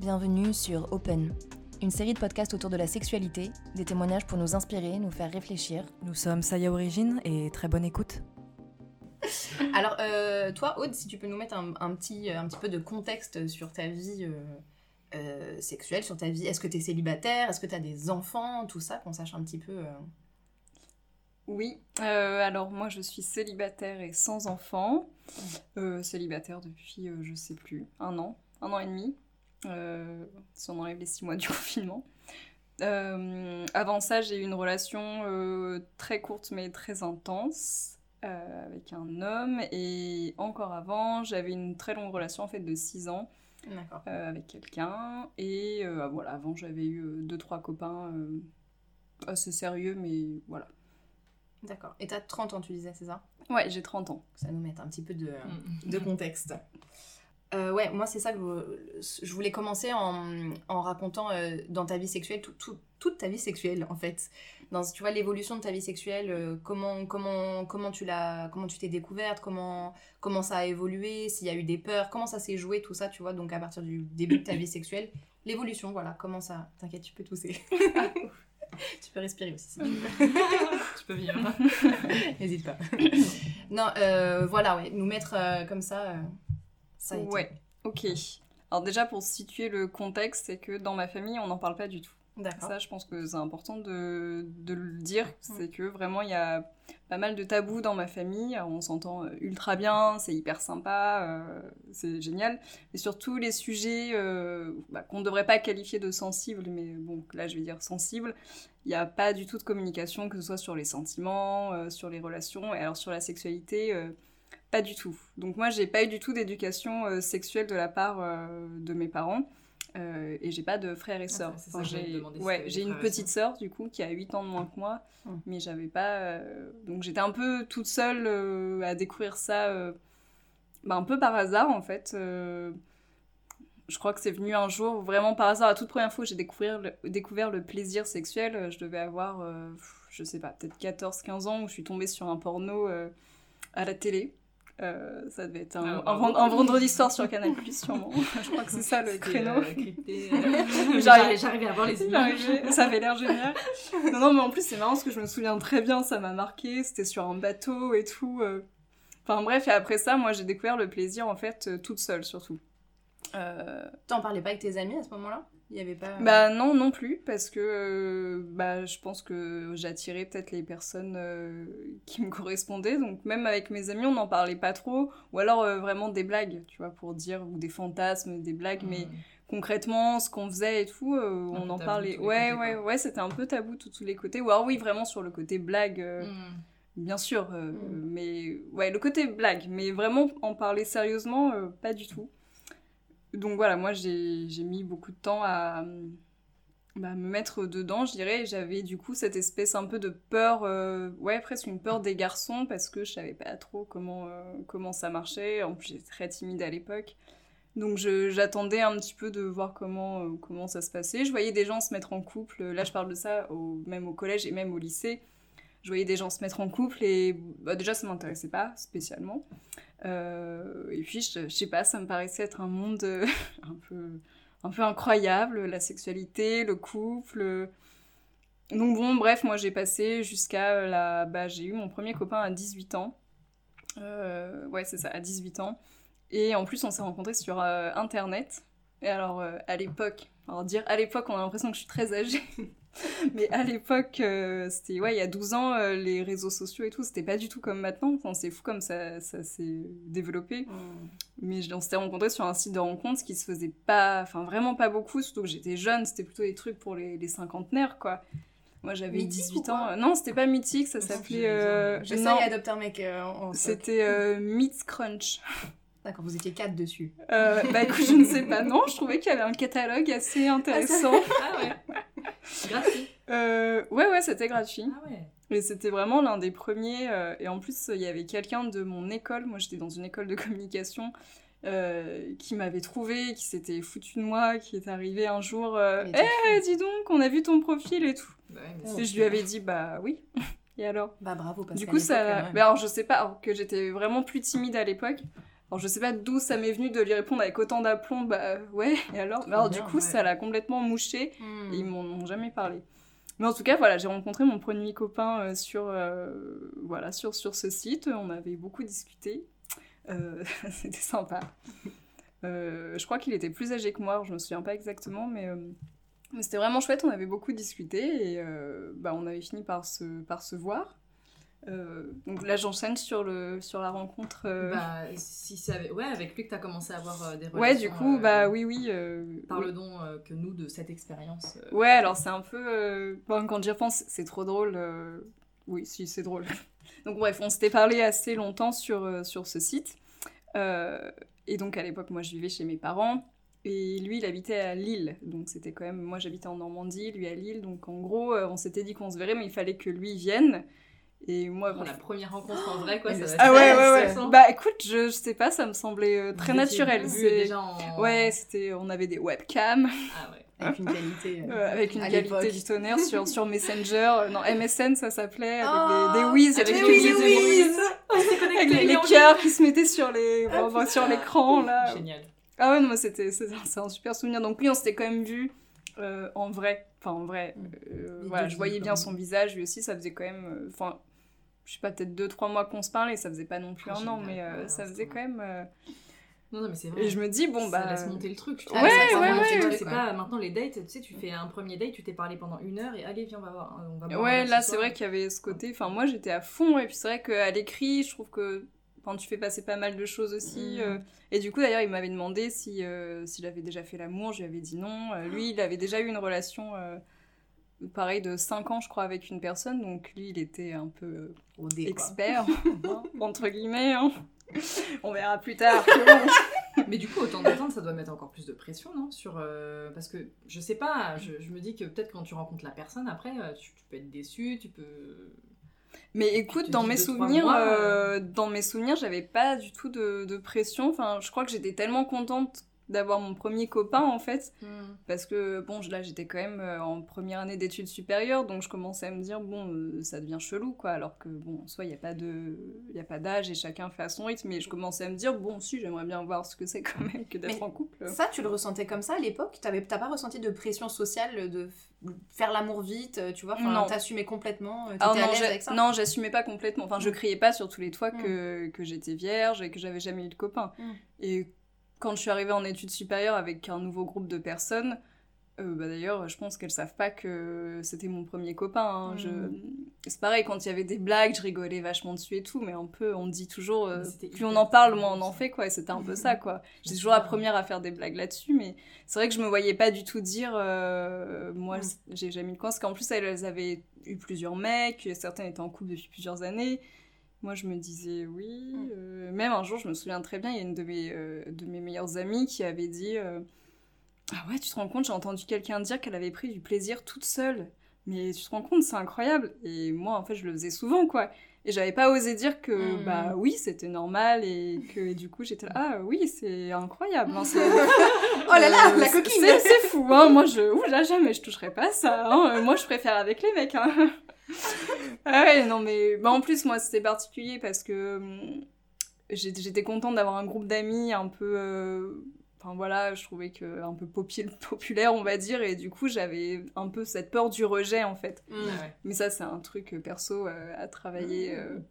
Bienvenue sur Open, une série de podcasts autour de la sexualité, des témoignages pour nous inspirer, nous faire réfléchir. Nous sommes Saya Origine et très bonne écoute. Alors, euh, toi, Aude, si tu peux nous mettre un, petit, un petit peu de contexte sur ta vie euh, euh, sexuelle, sur ta vie. Est-ce que tu es célibataire? Est-ce que tu as des enfants? Tout ça, qu'on sache un petit peu. Oui, alors moi je suis célibataire et sans enfant. célibataire depuis, je sais plus, un an, un an et demi. Euh, si on enlève les six mois du confinement. Euh, avant ça, j'ai eu une relation euh, très courte mais très intense avec un homme. Et encore avant, j'avais une très longue relation en fait de 6 ans avec quelqu'un. Et voilà, avant, j'avais eu deux trois copains assez sérieux, mais voilà. D'accord. Et t'as 30 ans, tu disais, c'est ça? Ouais, j'ai 30 ans. Ça nous met un petit peu de, mm. de contexte. Euh, ouais, moi c'est ça que je, voulais commencer en, en racontant euh, dans ta vie sexuelle, toute ta vie sexuelle en fait. Dans, tu vois, l'évolution de ta vie sexuelle, euh, comment, comment, comment tu l'as, comment tu t'es découverte, comment, comment ça a évolué, s'il y a eu des peurs, comment ça s'est joué, tout ça, tu vois, donc à partir du début de ta vie sexuelle, l'évolution, voilà, comment ça, t'inquiète, tu peux tousser. tu peux respirer aussi tu peux vivre. N'hésite pas. non, voilà, ouais, nous mettre comme ça Ouais, ok. Alors déjà pour situer le contexte, c'est que dans ma famille, on n'en parle pas du tout. D'accord. Ça, je pense que c'est important de, de, le dire. Mm. C'est que vraiment, il y a pas mal de tabous dans ma famille. on s'entend euh, ultra bien, c'est hyper sympa, euh, c'est génial. Mais surtout les sujets euh, bah, qu'on ne devrait pas qualifier de sensibles, mais bon, là je vais dire sensibles. Il n'y a pas du tout de communication, que ce soit sur les sentiments, sur les relations. Et alors sur la sexualité, pas du tout. Donc moi, j'ai pas eu du tout d'éducation euh, sexuelle de la part euh, de mes parents. Euh, et j'ai pas de frères et sœurs. j'ai ouais, une petite sœur du coup qui a 8 ans de moins que moi, hum. mais j'avais pas donc j'étais un peu toute seule à découvrir ça bah, un peu par hasard en fait. je crois que c'est venu un jour vraiment par hasard, la toute première fois j'ai découvert le, découvert le plaisir sexuel, je devais avoir je sais pas, peut-être 14 15 ans où je suis tombée sur un porno à la télé. Euh, ça devait être un, ah, un, vendredi soir sur Canal Plus sûrement. Je crois que c'est ça le créneau. Euh, euh J'arrivais à voir les images. ça avait l'air génial. Non, non, mais en plus c'est marrant parce que je me souviens très bien, ça m'a marqué. C'était sur un bateau et tout. Enfin bref, et après ça, moi j'ai découvert le plaisir en fait toute seule surtout. T'en parlais pas avec tes amis à ce moment-là? Il y avait pas... Bah non, non plus, parce que euh, bah, je pense que j'attirais peut-être les personnes euh, qui me correspondaient. Donc même avec mes amis, on n'en parlait pas trop. Ou alors euh, vraiment des blagues, tu vois, pour dire, ou des fantasmes, des blagues. Mais mmh. concrètement, ce qu'on faisait et tout, on en parlait. Ouais, ouais, ouais, c'était un peu tabou de tous les côtés. Ou alors oui, vraiment sur le côté blague. Mmh. Bien sûr, mmh. mais ouais, le côté blague, mais vraiment en parler sérieusement, pas du tout donc voilà, moi j'ai mis beaucoup de temps à bah, me mettre dedans, je dirais. J'avais du coup cette espèce un peu de peur, euh, ouais, presque une peur des garçons parce que je savais pas trop comment, euh, comment ça marchait. En plus, j'étais très timide à l'époque. Donc j'attendais un petit peu de voir comment, euh, comment ça se passait. Je voyais des gens se mettre en couple. Là, je parle de ça même au collège et même au lycée. Je voyais des gens se mettre en couple et bah, déjà, ça m'intéressait pas spécialement. Euh, et puis, je, sais pas, ça me paraissait être un monde euh, un, peu, un peu incroyable, la sexualité, le couple. Donc bon, bref, moi j'ai passé jusqu'à la... Bah, j'ai eu mon premier copain à 18 ans. Euh, ouais, c'est ça, à 18 ans. Et en plus, on s'est rencontrés sur Internet. Et alors, à l'époque, alors dire à l'époque, on a l'impression que je suis très âgée. Mais à l'époque, euh, c'était ouais, il y a 12 ans, euh, les réseaux sociaux et tout, c'était pas du tout comme maintenant. Enfin, c'est fou comme ça, ça s'est développé. Mm. Mais on s'était rencontrés sur un site de rencontre, qui se faisait pas, enfin vraiment pas beaucoup, surtout que j'étais jeune, c'était plutôt des trucs pour les, les cinquantenaires, quoi. Moi j'avais 18 ans. Non, c'était pas mythique, ça s'appelait. Euh... J'essaye d'adopter un mec euh. C'était euh, Meets Crunch. D'accord, vous étiez quatre dessus. Euh, bah écoute, je ne sais pas. Non, je trouvais qu'il y avait un catalogue assez intéressant. Ah, ouais. gratuit. Euh, ouais, ouais, c'était gratuit. Ah ouais. Et c'était vraiment l'un des premiers. Euh, et en plus, il y avait quelqu'un de mon école. Moi, j'étais dans une école de communication. Euh, qui m'avait trouvé, qui s'était foutu de moi, qui est arrivé un jour. Eh, hey, dis donc, on a vu ton profil et tout. et je lui avais dit, bah oui. et alors? Bah bravo, parce Du coup, ça. Bah, alors, je sais pas, alors que j'étais vraiment plus timide à l'époque. Alors je sais pas d'où ça m'est venu de lui répondre avec autant d'aplomb, bah ouais, et alors Alors du coup, ça l'a complètement mouché, et ils m'en ont jamais parlé. Mais en tout cas, voilà, j'ai rencontré mon premier copain euh, sur, euh, voilà, sur, sur ce site. On avait beaucoup discuté. Euh, c'était sympa. je crois qu'il était plus âgé que moi, je me souviens pas exactement, mais, mais c'était vraiment chouette. On avait beaucoup discuté et bah, on avait fini par se, par se voir. Donc là, j'enchaîne sur, le, sur la rencontre. Bah, si c'est avec, ouais, avec lui que tu as commencé à avoir des relations. Ouais, du coup, bah oui, oui. Parle donc que nous de cette expérience. ouais, alors c'est un peu. Bon, quand j'y repense, c'est trop drôle. Oui, si, c'est drôle. donc bref, on s'était parlé assez longtemps sur, sur ce site. et donc à l'époque, moi, je vivais chez mes parents. Et lui, il habitait à Lille. Donc c'était quand même. Moi, j'habitais en Normandie, lui à Lille. Donc en gros, on s'était dit qu'on se verrait, mais il fallait que lui vienne. Et moi, la première rencontre en vrai, quoi, ça va Ah ouais, ouais, ouais. Bah écoute, je, je, sais pas, ça me semblait euh, très naturel. Déjà en... Ouais, c'était, on avait des webcams. Ah ouais. Avec une qualité. Euh, avec une qualité du tonnerre sur, sur Messenger. Euh, non, MSN, ça s'appelait. Avec oh, des, des whiz. Avec, des whiz. avec les, les cœurs qui se mettaient sur les, bon, sur l'écran, là. Génial. Ah ouais, non, c'était, c'est un super souvenir. Donc lui, on s'était quand même vu euh, en vrai. Enfin, en vrai. Euh, voilà, je voyais bien son visage, lui aussi, ça faisait quand même. Enfin, je sais pas, peut-être 2-3 mois qu'on se parlait, ça faisait pas non plus ah, un an, mais euh, ça faisait quand même. Euh, non, non, mais c'est vrai. Et je me dis, bon, bah. Ça laisse monter le truc. Ouais, ouais, ouais. ouais, pas, maintenant, les dates, tu sais, tu fais un premier date, tu t'es parlé pendant une heure et allez, viens, on va voir. On va ouais, là, c'est vrai qu'il y avait ce côté. Enfin, moi, j'étais à fond, et puis c'est vrai qu'à l'écrit, je trouve que. Enfin, tu fais passer pas mal de choses aussi. Mm. Euh, et du coup, d'ailleurs, il m'avait demandé si, s'il avait déjà fait l'amour. Je lui avais dit non. lui, il avait déjà eu une relation pareil de 5 ans je crois avec une personne donc lui il était un peu expert entre guillemets hein. on verra plus tard mais du coup autant d'attendre ça doit mettre encore plus de pression non sur euh, parce que je sais pas je, me dis que peut-être quand tu rencontres la personne après euh, tu, peux être déçu tu peux mais écoute, dans mes, souvenirs, euh, dans mes souvenirs, j'avais pas du tout de, de, pression. Enfin, je crois que j'étais tellement contente d'avoir mon premier copain en fait. Hmm. parce que bon là j'étais quand même euh, en première année d'études supérieures donc je commençais à me dire bon euh, ça devient chelou quoi. Alors que bon soit il y a pas de il y a pas d'âge et chacun fait à son rythme. Mais je commençais à me dire bon si j'aimerais bien voir ce que c'est quand même que d'être en couple. ça tu le ressentais comme ça à l'époque? T'avais t'as pas ressenti de pression sociale de faire l'amour vite euh, tu vois? Enfin t'assumais complètement à avec ça? non j'assumais pas complètement. Enfin je hmm. criais pas sur tous les toits hmm. que, que j'étais vierge et que j'avais jamais eu de copain. Et quand je suis arrivée en études supérieures avec un nouveau groupe de personnes, euh, bah d'ailleurs, je pense qu'elles savent pas que c'était mon premier copain. Hein. Je... Mm. C'est pareil, quand il y avait des blagues, je rigolais vachement dessus et tout, mais un peu, on dit toujours, euh, plus on en parle, moins on en fait, quoi. Et c'était un peu ça, quoi. J'étais toujours la première à faire des blagues là-dessus, mais c'est vrai que je me voyais pas du tout dire, euh, moi, mm. j'ai jamais eu de parce qu'en plus, elles avaient eu plusieurs mecs, certains étaient en couple depuis plusieurs années. Moi, je me disais oui. Mm. Euh, même un jour, je me souviens très bien, il y a une de mes, euh, de mes meilleures amies qui avait dit euh, Ah ouais, tu te rends compte, j'ai entendu quelqu'un dire qu'elle avait pris du plaisir toute seule. Mais tu te rends compte, c'est incroyable. Et moi, en fait, je le faisais souvent, quoi. Et j'avais pas osé dire que, mm. bah oui, c'était normal et que du coup, j'étais là, ah oui, c'est incroyable. Hein, oh là là, la coquine C'est fou, hein. Moi, je, ouh là, jamais je toucherai pas ça. Hein. Moi, je préfère avec les mecs, hein. Ah ouais, non, mais bah, en plus, moi, c'était particulier parce que hum, j'étais contente d'avoir un groupe d'amis un peu. Euh, enfin voilà, je trouvais que un peu populaire, on va dire, et du coup, j'avais un peu cette peur du rejet en fait. Mmh. Mais ça, c'est un truc euh, perso euh, à travailler. Mmh.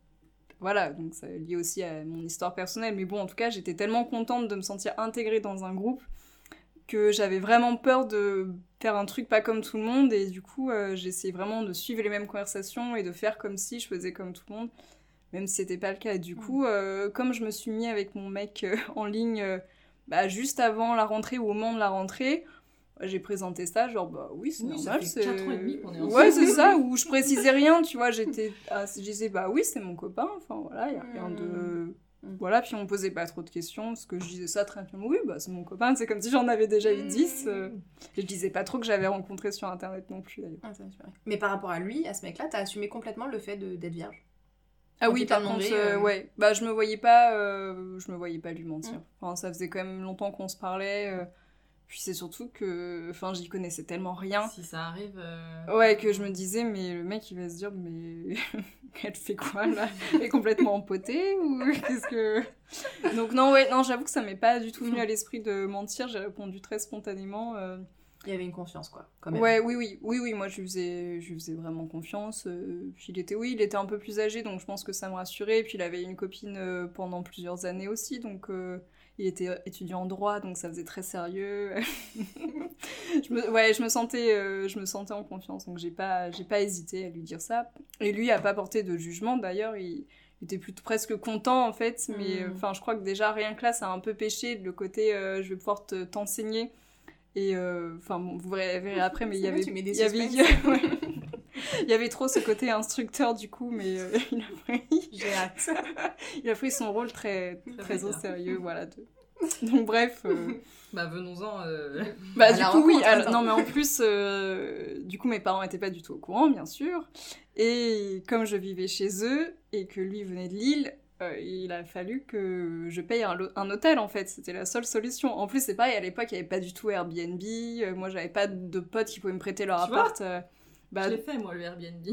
voilà, donc ça est lié aussi à mon histoire personnelle. Mais bon, en tout cas, j'étais tellement contente de me sentir intégrée dans un groupe que j'avais vraiment peur de faire un truc pas comme tout le monde et du coup euh, j'essayais vraiment de suivre les mêmes conversations et de faire comme si je faisais comme tout le monde même si c'était pas le cas. Et du coup euh, comme je me suis mis avec mon mec euh, en ligne bah, juste avant la rentrée ou au moment de la rentrée j'ai présenté ça genre bah oui c'est normal c'est 4 ans et demi qu'on est ensemble ouais c'est ça où je précisais rien tu vois j'étais ah, je disais bah oui c'est mon copain enfin voilà il y a rien de Voilà, puis on me posait pas trop de questions, parce que je disais ça très bien, oui, bah, c'est mon copain, c'est comme si j'en avais déjà eu 10. Mm. Euh, et je disais pas trop que j'avais rencontré sur internet non plus d'ailleurs. Ah, Mais par rapport à lui, à ce mec-là, t'as assumé complètement le fait d'être vierge? Ah oui, par contre, euh, euh, ouais. Bah, je me voyais pas, je me voyais pas lui mentir. Mm. Enfin, ça faisait quand même longtemps qu'on se parlait. Puis c'est surtout que, enfin, j'y connaissais tellement rien. Si ça arrive. euh, Ouais, que je me disais, mais le mec, il va se dire, mais elle fait quoi là? Elle est complètement empotée ou qu'est-ce que. Donc, non, ouais, non, j'avoue que ça m'est pas du tout venu à l'esprit de mentir. J'ai répondu très spontanément. euh, Il y avait une confiance, quoi, quand même. Ouais, oui, oui, oui, oui, moi je lui faisais, je lui faisais vraiment confiance. euh, puis il était, oui, il était un peu plus âgé, donc je pense que ça me rassurait. Puis il avait une copine pendant plusieurs années aussi, donc il était étudiant en droit, donc ça faisait très sérieux. je me, ouais, je me sentais, euh, je me sentais en confiance, donc j'ai pas, j'ai pas hésité à lui dire ça. Et lui a pas porté de jugement, d'ailleurs, il était plutôt presque content en fait, mais Mm. enfin, je crois que déjà rien que là, ça a un peu péché le côté, euh, je vais pouvoir te- t'enseigner. Et euh, enfin, bon, vous verrez verrez après, mais il y avait, il y avait, suspens. ouais. Il y avait trop ce côté instructeur du coup, mais euh, il, a pris, J'ai hâte. il a pris son rôle très, Très très au sérieux, voilà. de- Donc bref, euh, Bah, venons-en. euh, bah À du coup oui. alors- non mais en plus, euh, du coup mes parents n'étaient pas du tout au courant, bien sûr. Et comme je vivais chez eux et que lui venait de Lille. il a fallu que je paye un, hôtel en fait, c'était la seule solution. En plus, c'est pareil, à l'époque, il n'y avait pas du tout Airbnb. moi, j'avais pas de potes qui pouvaient me prêter leur Tu appart. Euh, bah, Je l'ai fait, moi, le Airbnb.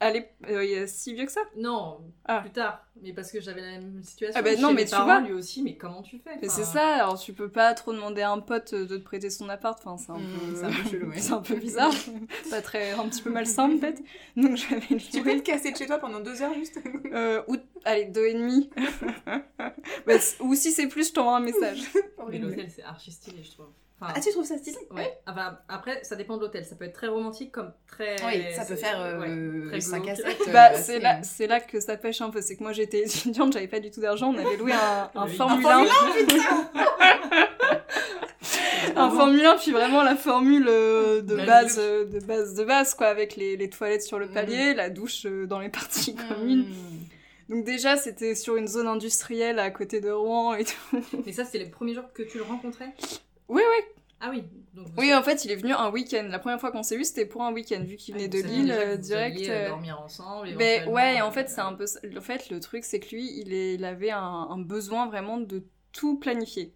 allez, euh, il y a si vieux que ça? Non, Ah. plus tard. Mais parce que j'avais la même situation. Ah bah chez non, mes mais tu parents, vois. lui aussi, mais comment tu fais c'est ça, alors tu peux pas trop demander à un pote de te prêter son appart, enfin c'est un, Mm, peu... c'est un peu chelou, ouais. c'est un peu bizarre, pas très, un petit peu malsain peut-être. Donc j'avais Tu peux te casser de chez toi pendant deux heures juste? Euh, ou, allez, deux et demi. Bah, ou si c'est plus, je t'envoie un message. Mais l'hôtel, c'est archi stylé, je trouve. Enfin, Ah, tu trouves ça stylé? ouais. Enfin, après, ça dépend de l'hôtel. Ça peut être très romantique comme très. Oui, ça peut faire euh, ouais, très 5 à glauque. 7. Bah, c'est là, c'est là que ça pêche un peu. C'est que moi j'étais étudiante, j'avais pas du tout d'argent, on avait loué un, un. Formule Un 1. un Formule 1, puis vraiment la formule euh, de La base, douche. euh, de base, de base, quoi, avec les, les toilettes sur le Mhm. palier, la douche euh, dans les parties communes. Mmh. Donc déjà, c'était sur une zone industrielle à côté de Rouen et tout. Mais ça, c'est les premiers jours que tu le rencontrais? Oui, oui. Ah oui. Donc, Oui, en fait, il est venu un week-end. La première fois qu'on s'est vu, c'était pour un week-end, vu qu'il Ah, venait de Lille euh, vous direct. alliez, euh, euh, dormir ensemble. Ben éventuellement, ouais, et en euh, fait, c'est un peu. En fait, le truc, c'est que lui, il, est, il avait un, un besoin vraiment de tout planifier.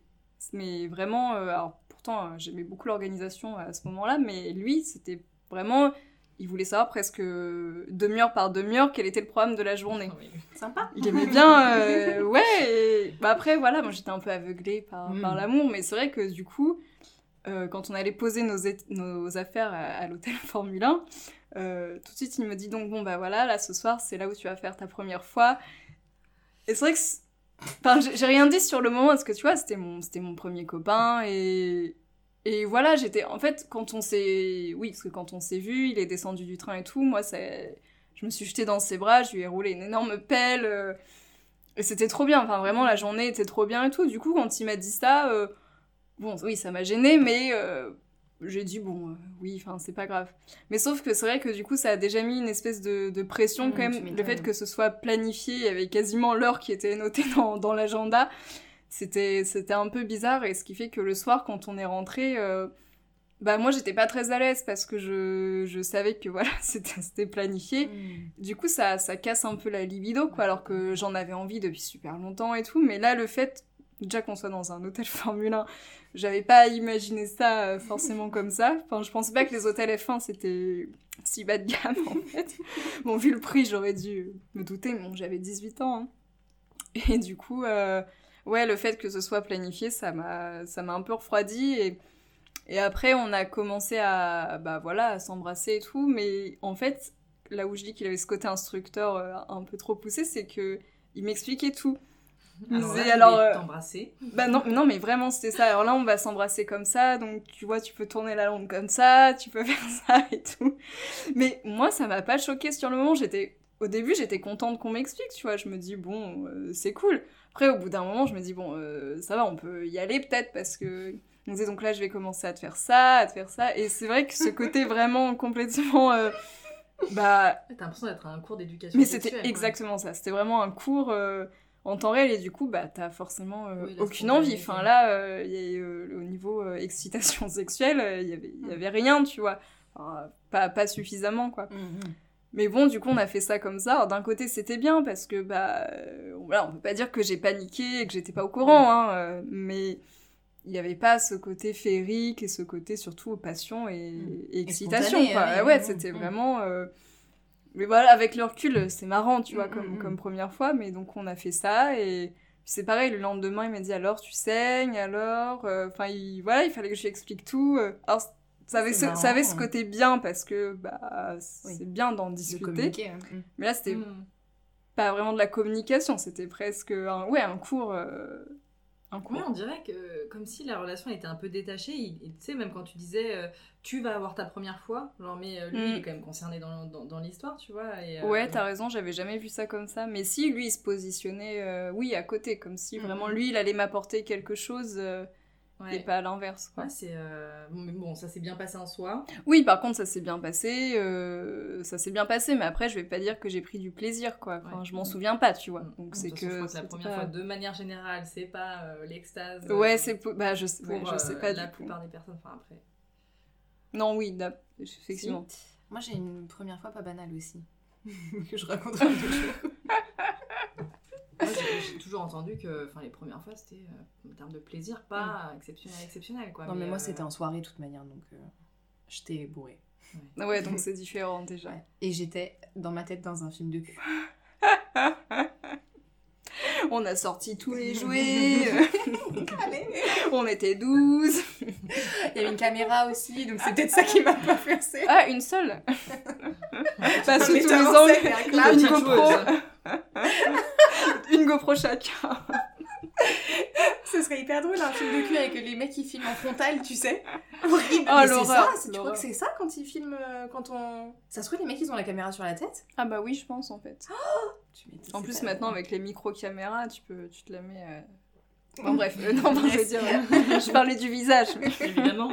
Mais vraiment, euh, alors pourtant, euh, j'aimais beaucoup l'organisation à ce moment-là, mais lui, c'était vraiment. Il voulait savoir presque demi-heure par demi-heure quel était le programme de la journée. oui. Sympa. Il aimait bien. euh, ouais, et- bah après, voilà, moi j'étais un peu aveuglée par, Mm. par l'amour, mais c'est vrai que du coup, euh, quand on allait poser nos, affaires à, à l'hôtel Formule 1, euh, tout de suite il me dit donc, bon bah voilà, là ce soir c'est là où tu vas faire ta première fois. Et c'est vrai que. Enfin, j'ai rien dit sur le moment parce que tu vois, c'était mon, c'était mon premier copain et. Et voilà, j'étais. En fait, quand on s'est. Oui, parce que quand on s'est vu, il est descendu du train et tout, moi. Je me suis jetée dans ses bras, je lui ai roulé une énorme pelle. euh, Et c'était trop bien. Enfin, vraiment, la journée était trop bien et tout. Du coup, quand il m'a dit ça, euh, bon, oui, ça m'a gênée, mais euh, j'ai dit, bon, oui, enfin, c'est pas grave. Mais sauf que c'est vrai que du coup, ça a déjà mis une espèce de, de pression Mmh, quand même. Le fait que ce soit planifié, il y avait quasiment l'heure qui était notée dans, dans l'agenda. C'était, c'était un peu bizarre. Et ce qui fait que le soir, quand on est rentré. euh, bah moi j'étais pas très à l'aise parce que je, je savais que voilà c'était planifié du coup, ça, ça casse un peu la libido, quoi, alors que j'en avais envie depuis super longtemps et tout. Mais là, le fait, déjà qu'on soit dans un hôtel Formule 1, j'avais pas imaginé ça euh, forcément comme ça. Enfin, je pensais pas que les hôtels F1, c'était si bas de gamme, en fait. Bon, vu le prix, j'aurais dû me douter, mais bon, j'avais 18 ans. hein. Et du coup, euh, ouais, le fait que ce soit planifié, ça m'a ça m'a un peu refroidi. Et, et après, on a commencé à, bah, voilà, à s'embrasser et tout. Mais en fait, là où je dis qu'il avait ce côté instructeur euh, un peu trop poussé, c'est que il m'expliquait tout. Il Alors, disait, là, alors, euh, t'embrasser. Bah non, non, mais vraiment c'était ça. Alors là, on va s'embrasser comme ça, donc tu vois, tu peux tourner la langue comme ça, tu peux faire ça et tout. Mais moi, ça m'a pas choqué sur le moment. J'étais, au début, j'étais contente qu'on m'explique, tu vois. Je me dis bon, euh, c'est cool. Après, au bout d'un moment, je me dis bon, euh, ça va, on peut y aller peut-être parce que on disait donc là, je vais commencer à te faire ça, à te faire ça. Et c'est vrai que ce côté vraiment complètement, euh, bah T'as l'impression d'être à un cours d'éducation mais c'était exactement ça. C'était vraiment un cours en temps réel et du coup, bah, t'as forcément euh, Oui, aucune envie. Enfin là, euh, y a, euh, au niveau excitation sexuelle, il y avait, y avait rien, tu vois. Enfin, pas, pas suffisamment, quoi. Mais bon, du coup, on a fait ça comme ça. D'un côté, c'était bien parce que, bah, euh, voilà, on peut pas dire que j'ai paniqué et que j'étais pas au courant, hein, euh, mais il n'y avait pas ce côté féerique et ce côté surtout passion et, Mm. et Et excitation. spontané, quoi. ouais, ouais, c'était mm. vraiment. euh, Mais voilà, avec le recul, c'est marrant, tu vois, Mm, comme, mm. comme première fois. Mais donc, on a fait ça et c'est pareil, le lendemain, il m'a dit alors, tu saignes, alors. Enfin, il... voilà, il fallait que je lui explique tout. Alors, ça avait, ce, ça avait ce marrant. côté bien parce que bah, Oui. c'est bien d'en De discuter. hein. Mm. Mais là, c'était Mm. pas vraiment de la communication, c'était presque un, ouais, un cours. euh, un cours. Ouais, on dirait que comme si la relation était un peu détachée. Tu sais, même quand tu disais euh, tu vas avoir ta première fois, genre, mais euh, lui, Mm. il est quand même concerné dans, dans, dans l'histoire, tu vois. Et, euh, Ouais, t'as raison, j'avais jamais vu ça comme ça. Mais si lui, il se positionnait, euh, oui, à côté, comme si vraiment lui, il allait m'apporter quelque chose euh, ouais. et pas à l'inverse. quoi. Ouais, c'est. euh, Bon, mais bon, ça s'est bien passé en soi. Oui, par contre, ça s'est bien passé, euh, ça s'est bien passé, mais après, je vais pas dire que j'ai pris du plaisir, quoi. Enfin, Ouais. je m'en souviens pas, tu vois. Mm. Donc c'est que. je crois que la première pas- fois, de manière générale, c'est pas euh, l'extase. Ouais, c'est. Bah, je, sais- pour ouais, je sais euh, pas la du coup. plupart des personnes. Enfin, après. Non, oui, d'ab- effectivement. Moi, j'ai une première fois pas banale aussi. que je raconterai un jour. Moi, j'ai toujours entendu que enfin, les premières fois, c'était euh, en termes de plaisir, pas exceptionnel, exceptionnel. Quoi. Non, mais moi, euh, c'était en soirée, de toute manière, donc euh, j'étais bourrée. Ouais, donc c'est différent déjà. Ouais. Et j'étais dans ma tête dans un film de cul. On a sorti tous les jouets, Allez on était 12. Il y avait une caméra aussi, donc c'est peut-être ça qui m'a pas forcé. Ah, une seule Pas sous tous les angles. avec un clap. Une Petite GoPro. chacun. Ce serait hyper drôle un film de cul avec les mecs qui filment en frontal, tu sais. Horrible. Oh, Mais c'est l'horreur, ça, c'est- tu crois que c'est ça quand ils filment euh, quand on. Ça se trouve les mecs ils ont la caméra sur la tête. Ah bah oui, je pense en fait. Tu En plus, maintenant, avec les micro-caméras, tu, peux, tu te la mets... euh, Bon, bref, euh, non, non, je veux dire, euh, je parlais du visage. Évidemment.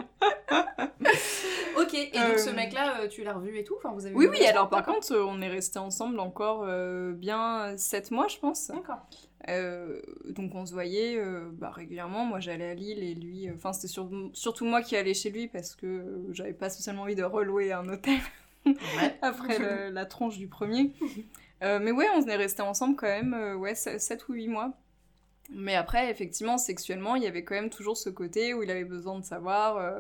Ok. Et donc ce Euh, mec-là, euh, tu l'as revu et tout. Enfin vous avez. Oui, oui, alors par contre, on est restés ensemble encore euh, bien 7 mois, je pense. D'accord. Euh, donc on se voyait euh, bah, régulièrement. Moi, j'allais à Lille et lui... euh, Enfin, c'était sur- surtout moi qui allais chez lui parce que j'avais pas spécialement envie de relouer un hôtel. Après le- la tronche du premier. Euh, mais ouais, on est restés ensemble quand même, euh, ouais, 7 ou 8 mois. Mais après, effectivement, sexuellement, il y avait quand même toujours ce côté où il avait besoin de savoir euh,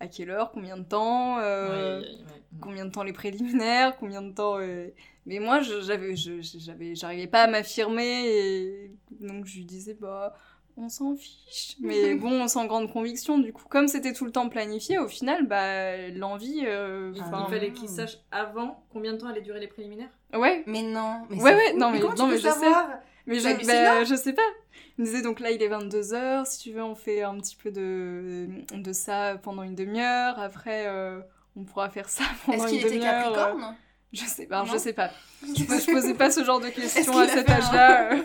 à quelle heure, combien de temps, euh, Ouais, ouais, ouais. combien de temps les préliminaires, combien de temps. euh, Mais moi, je- j'avais, j'avais, j'arrivais pas à m'affirmer et donc je lui disais bah. On s'en fiche, mais bon, sans grande conviction. Du coup, comme c'était tout le temps planifié, au final, bah, l'envie. euh, Il, enfin, il fallait qu'il sache avant combien de temps allaient durer les préliminaires? Ouais, Mais non. Mais Ouais, ouais, fou. non, mais- non, mais je sais. savoir? Mais je, Bah, bah, je sais pas. Me disait donc là il est 22h, si tu veux on fait un petit peu de, de ça pendant une demi-heure, après euh, on pourra faire ça pendant Est-ce une qu'il était demi-heure. euh, Capricorne? Je sais pas, je sais pas. Je, je posais pas ce genre de questions à a cet âge-là. euh.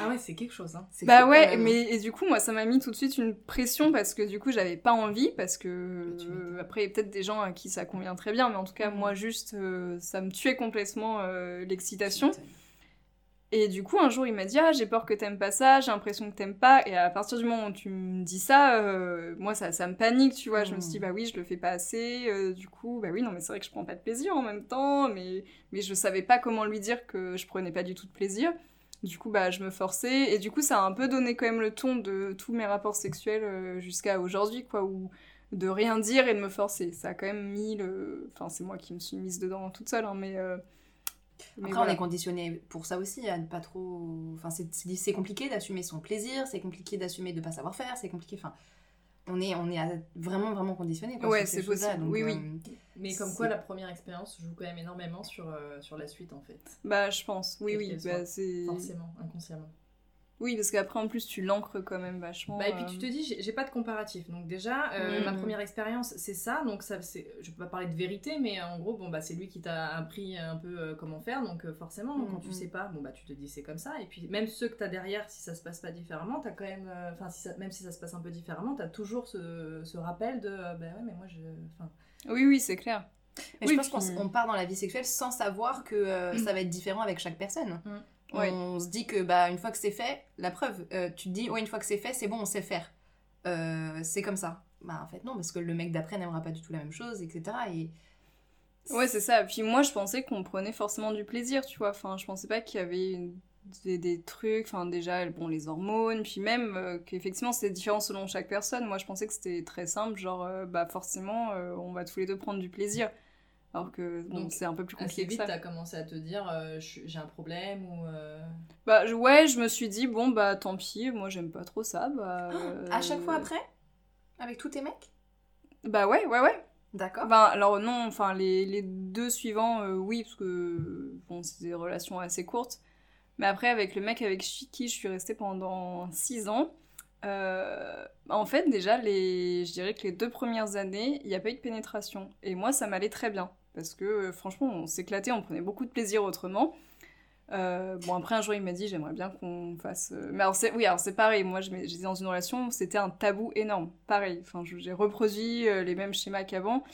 Ah ouais, c'est quelque chose. Hein. Bah ouais, même. mais et du coup moi ça m'a mis tout de suite une pression parce que du coup j'avais pas envie parce que euh, après il y a peut-être des gens à qui ça convient très bien mais en tout cas Mhm. moi juste euh, ça me tuait complètement euh, l'excitation. Et du coup, un jour, il m'a dit Ah, j'ai peur que t'aimes pas ça, j'ai l'impression que t'aimes pas. Et à partir du moment où tu me dis ça, euh, moi, ça, ça me panique, tu vois. Je me suis dit Mm. Bah oui, je le fais pas assez. euh, du coup, bah oui, non, mais c'est vrai que je prends pas de plaisir en même temps. Mais, mais je savais pas comment lui dire que je prenais pas du tout de plaisir. Du coup, bah, je me forçais. Et du coup, ça a un peu donné quand même le ton de tous mes rapports sexuels euh, jusqu'à aujourd'hui, quoi. Où de rien dire et de me forcer. Ça a quand même mis le. Enfin, c'est moi qui me suis mise dedans toute seule, hein, mais. euh, mais Après, voilà. on est conditionné pour ça aussi, à ne pas trop. Enfin, c'est- compliqué d'assumer son plaisir, c'est compliqué d'assumer de pas savoir faire, c'est compliqué. Enfin, on est, on est vraiment, vraiment conditionné. quoi, Ouais, c'est possible. donc, Oui, oui. euh, Mais comme quoi, la première expérience joue quand même énormément sur, euh, sur la suite, en fait. Bah, je pense, oui, oui. Bah. Forcément, inconsciemment. Oui, parce qu'après, en plus, tu l'ancres quand même vachement. Bah, et puis euh, tu te dis, j'ai pas de comparatif. Donc déjà, euh, ma première expérience, c'est ça. Donc ça, c'est, je peux pas parler de vérité, mais en gros, bon bah c'est lui qui t'a appris un peu euh, comment faire. Donc euh, forcément, quand tu Mhm. sais pas, bon bah tu te dis c'est comme ça. Et puis même ceux que t'as derrière, si ça se passe pas différemment, t'as quand même, euh, enfin si ça, même si ça se passe un peu différemment, t'as toujours ce, ce rappel de, euh, bah ouais mais moi je, enfin Oui, oui, c'est clair. Mais Oui, je pense puis- qu'on part dans la vie sexuelle sans savoir que euh, ça va être différent avec chaque personne. Ouais. On se dit que bah une fois que c'est fait, la preuve, euh, tu te dis ouais une fois que c'est fait, c'est bon, on sait faire. Euh, c'est comme ça. Bah en fait non, parce que le mec d'après n'aimera pas du tout la même chose, etc. Et Ouais, c'est ça. Puis moi, je pensais qu'on prenait forcément du plaisir, tu vois. Enfin, je pensais pas qu'il y avait une des, des trucs, enfin déjà bon les hormones, puis même euh, qu'effectivement c'était différent selon chaque personne. Moi je pensais que c'était très simple, genre bah forcément on va tous les deux prendre du plaisir. Alors que bon, c'est un peu plus Assez compliqué que vite, ça. t'as commencé à te dire euh, j'ai un problème ou. euh, Bah je- ouais, je me suis dit bon bah tant pis, moi j'aime pas trop ça. Bah, À chaque fois euh, après? Avec tous tes mecs? Bah ouais, ouais, ouais. D'accord. Ben, alors non, enfin les, les deux suivants, euh, oui, parce que bon, c'est des relations assez courtes. Mais après, avec le mec avec qui je suis restée pendant six ans, euh, en fait, déjà, les, je dirais que les deux premières années, il n'y a pas eu de pénétration. Et moi, ça m'allait très bien. Parce que euh, franchement, on s'éclatait, on prenait beaucoup de plaisir autrement. Euh, bon, après, un jour, il m'a dit, j'aimerais bien qu'on fasse. euh, Mais alors, oui, alors c'est pareil. Moi, j'étais dans une relation c'était un tabou énorme. Pareil. Enfin, j'ai reproduit les mêmes schémas qu'avant.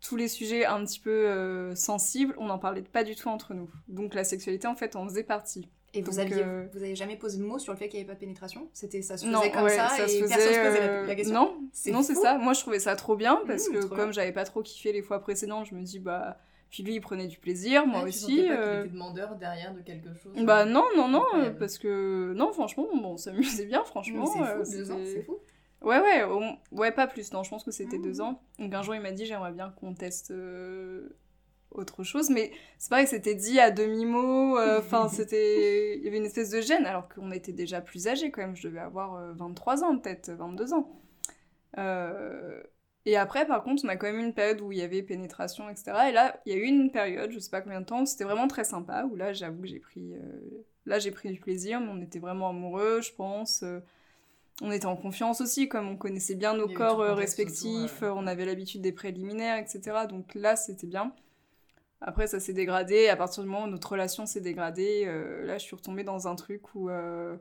Tous les sujets un petit peu sensibles, on n'en parlait pas du tout entre nous. Donc, la sexualité, en fait, en faisait partie. Et vous Donc, aviez, euh, vous avez jamais posé de mots sur le fait qu'il n'y avait pas de pénétration? C'était ça se faisait Non, comme ouais, ça, ça et se personne se posait la, euh, la question. Non, C'est non, c'est ça. Moi, je trouvais ça trop bien parce Mmh, que trop comme j'avais pas trop kiffé les fois précédentes, je me dis bah. Puis lui, il prenait du plaisir, moi tu aussi. pas euh, qu'il était demandeur derrière de quelque chose. Bah non, non, non, euh, Incroyable. parce que non, franchement, bon, on s'amusait bien, franchement. C'est euh, fou, deux ans, c'est fou. Ouais, ouais, ouais, pas plus. Non, je pense que c'était deux ans. Donc un jour, il m'a dit j'aimerais bien qu'on teste euh, autre chose, mais c'est pareil, c'était dit à demi mot. Enfin, c'était, il y avait une espèce de gêne, alors qu'on était déjà plus âgés quand même. Je devais avoir euh, 23 ans, peut-être 22 ans. Euh, Et après, par contre, on a quand même une période où il y avait pénétration, etc. Et là, il y a eu une période, je sais pas combien de temps, c'était vraiment très sympa, où là, j'avoue que j'ai pris, euh, là, j'ai pris du plaisir, mais on était vraiment amoureux, je pense. euh, on était en confiance aussi, comme on connaissait bien nos corps euh, respectifs, autour, ouais. euh, on avait l'habitude des préliminaires, etc. Donc là, c'était bien. Après, ça s'est dégradé. À partir du moment où notre relation s'est dégradée, euh, là, je suis retombée dans un truc où, euh,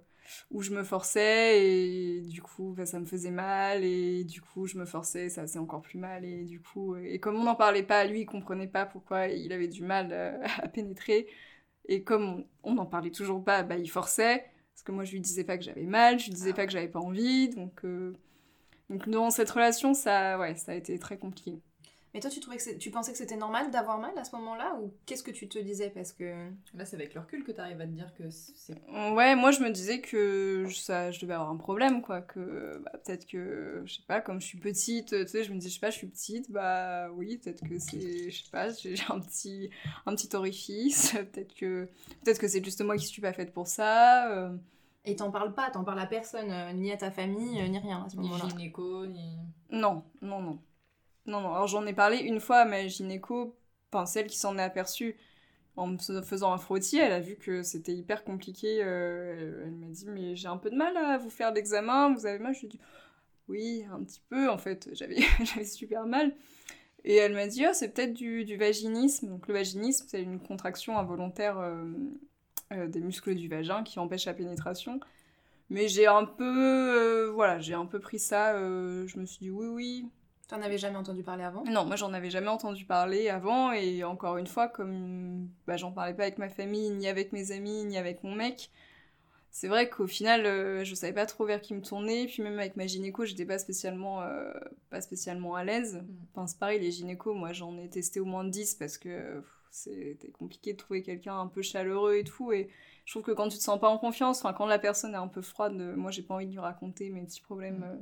où je me forçais et du coup, bah, ça me faisait mal. Et du coup, je me forçais, ça faisait encore plus mal. Et du coup, et comme on n'en parlait pas, lui, il comprenait pas pourquoi il avait du mal euh, à pénétrer. Et comme on- n'en parlait toujours pas, bah, il forçait. Parce que moi, je lui disais pas que j'avais mal, je lui disais pas que j'avais pas envie. Donc, euh, donc dans cette relation, ça, ouais, ça a été très compliqué. Mais toi, tu trouvais que tu pensais que c'était normal d'avoir mal à ce moment-là ou qu'est-ce que tu te disais? Parce que Là, c'est avec le recul que t'arrives à te dire que c'est. Ouais, moi je me disais que ça, je devais avoir un problème, quoi. Que bah, peut-être que, je sais pas, comme je suis petite, tu sais, je me disais, je sais pas, je suis petite, bah oui, peut-être que c'est, je sais pas, j'ai un petit, un petit orifice, peut-être que, peut-être que c'est juste moi qui suis pas faite pour ça. euh. et t'en parles pas, t'en parles à personne, euh, ni à ta famille, euh, ni rien à ce Ni moment-là. gynéco, ni. Non, non, non. Non, non. Alors j'en ai parlé une fois à ma gynéco, enfin celle qui s'en est aperçue en me fais- faisant un frottis, elle a vu que c'était hyper compliqué. euh, elle m'a dit mais j'ai un peu de mal à vous faire l'examen, vous avez mal? Je lui ai dit oui, un petit peu en fait, j'avais super mal. Et elle m'a dit oh, c'est peut-être du, du vaginisme. Donc le vaginisme c'est une contraction involontaire euh, euh, des muscles du vagin qui empêche la pénétration. Mais j'ai un peu, voilà, j'ai un peu pris ça. je me suis dit oui, oui, T'en avais jamais entendu parler avant? Non, moi j'en avais jamais entendu parler avant et encore une fois, comme bah, j'en parlais pas avec ma famille, ni avec mes amis, ni avec mon mec, c'est vrai qu'au final euh, je savais pas trop vers qui me tourner. Puis même avec ma gynéco, j'étais pas spécialement, euh, pas spécialement à l'aise. Enfin, c'est pareil, les gynécos, moi j'en ai testé au moins 10 parce que c'était compliqué de trouver quelqu'un un peu chaleureux et tout. Et je trouve que quand tu te sens pas en confiance, enfin quand la personne est un peu froide, moi j'ai pas envie de lui raconter mes petits problèmes. euh,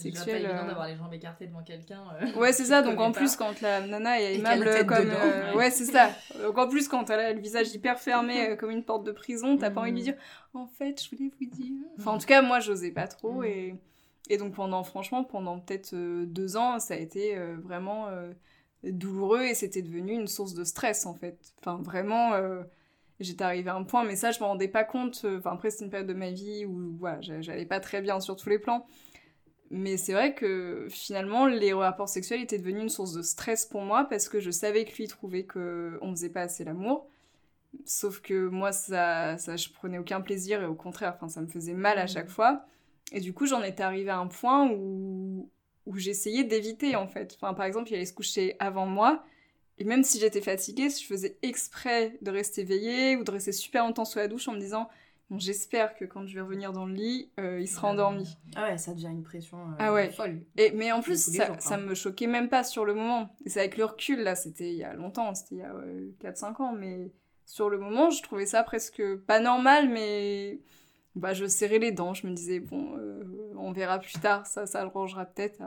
C'est déjà pas évident euh. d'avoir les jambes écartées devant quelqu'un. euh, Ouais, c'est ça. Donc en plus, pas. quand la nana est aimable comme. dedans, euh, ouais. ouais, c'est ça. Donc en plus, quand elle a le visage hyper fermé comme une porte de prison, t'as pas envie de lui dire En fait, je voulais vous dire. Enfin, en tout cas, moi, j'osais pas trop. Mhm. Et, et donc pendant, franchement, pendant peut-être deux ans, ça a été vraiment douloureux et c'était devenu une source de stress en fait. Enfin, vraiment. J'étais arrivée à un point, mais ça, je m'en rendais pas compte. Enfin, après, c'est une période de ma vie où voilà, j'a- j'allais pas très bien sur tous les plans. Mais c'est vrai que finalement, les rapports sexuels étaient devenus une source de stress pour moi parce que je savais que lui trouvait qu'on ne faisait pas assez l'amour. Sauf que moi, ça, ça, je prenais aucun plaisir et au contraire, enfin, ça me faisait mal à chaque fois. Et du coup, j'en étais arrivée à un point où, où j'essayais d'éviter en fait. Enfin, par exemple, il allait se coucher avant moi. Et même si j'étais fatiguée, je faisais exprès de rester éveillée ou de rester super longtemps sous la douche en me disant bon, j'espère que quand je vais revenir dans le lit, euh, il sera endormi. Ah ouais, ça devient une pression euh, Ah ouais. folle. Et, mais en plus, ça, jours, ça me choquait même pas sur le moment. Et c'est avec le recul, là, c'était il y a longtemps, c'était il y a 4-5 ans, mais sur le moment, je trouvais ça presque pas normal, mais bah, je serrais les dents. Je me disais, bon, euh, on verra plus tard, ça, ça le rangera peut-être.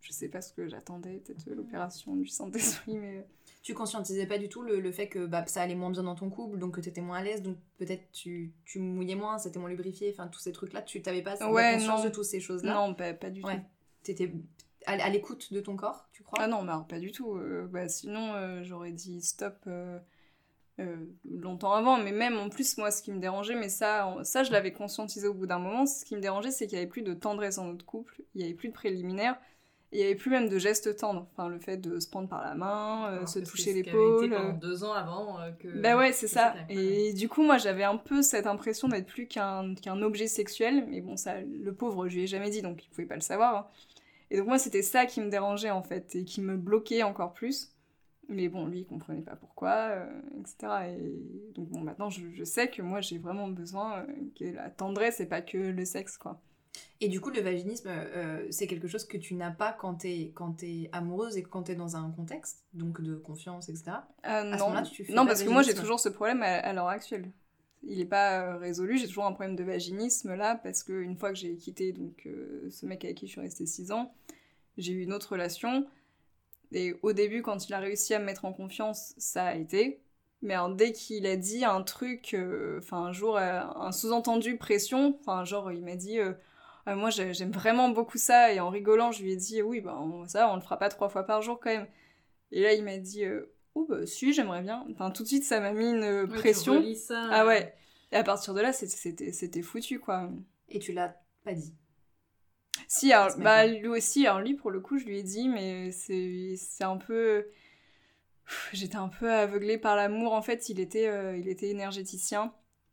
je sais pas ce que j'attendais, peut-être l'opération du Saint-Esprit, mais. Tu conscientisais pas du tout le, le fait que bah, ça allait moins bien dans ton couple, donc que t'étais moins à l'aise, donc peut-être tu, tu mouillais moins, c'était moins lubrifié, enfin tous ces trucs-là, tu t'avais pas ouais, conscience de toutes ces choses-là? Non, pas, pas du tout. T'étais à, l'écoute de ton corps, tu crois? Ah non, bah, pas du tout. Euh, bah, sinon, euh, j'aurais dit stop euh, longtemps avant. Mais même en plus, moi, ce qui me dérangeait, mais ça, ça je l'avais conscientisé au bout d'un moment, ce qui me dérangeait, c'est qu'il n'y avait plus de tendresse dans notre couple, il n'y avait plus de préliminaire. Il n'y avait plus même de gestes tendres. Enfin, le fait de se prendre par la main, se toucher l'épaule. pendant deux ans avant que. Bah ouais, c'est ça. Et du coup, moi, j'avais un peu cette impression d'être plus qu'un objet sexuel. Mais bon, ça, le pauvre, je lui ai jamais dit, donc il pouvait pas le savoir. Hein. Et donc moi, c'était ça qui me dérangeait en fait, et qui me bloquait encore plus. Mais bon, lui, il comprenait pas pourquoi, euh, etc. Et donc bon, maintenant, je, sais que moi, j'ai vraiment besoin euh, que la tendresse et pas que le sexe, quoi. Et du coup, le vaginisme, euh, c'est quelque chose que tu n'as pas quand t'es quand es amoureuse et quand t'es dans un contexte, donc de confiance, etc. non, non parce que moi, j'ai toujours ce problème à l'heure actuelle il n'est pas euh, résolu. J'ai toujours un problème de vaginisme là, parce qu'une fois que j'ai quitté donc, euh, ce mec avec qui je suis restée 6 ans, j'ai eu une autre relation. Et au début, quand il a réussi à me mettre en confiance, ça a été. Mais dès qu'il a dit un truc, euh, enfin un jour, un sous-entendu pression, enfin genre il m'a dit ah, moi j'aime vraiment beaucoup ça, et en rigolant je lui ai dit oui, bah, ça on le fera pas trois fois par jour quand même. Et là il m'a dit oh bah si, j'aimerais bien. Enfin, tout de suite, ça m'a mis une pression. ah ouais. Et à partir de là, c'était foutu, quoi. Et tu l'as pas dit? Si, alors, bah, lui aussi, alors lui, pour le coup, je lui ai dit, mais c'est un peu... J'étais un peu aveuglée par l'amour. En fait, il était, euh, il était énergéticien.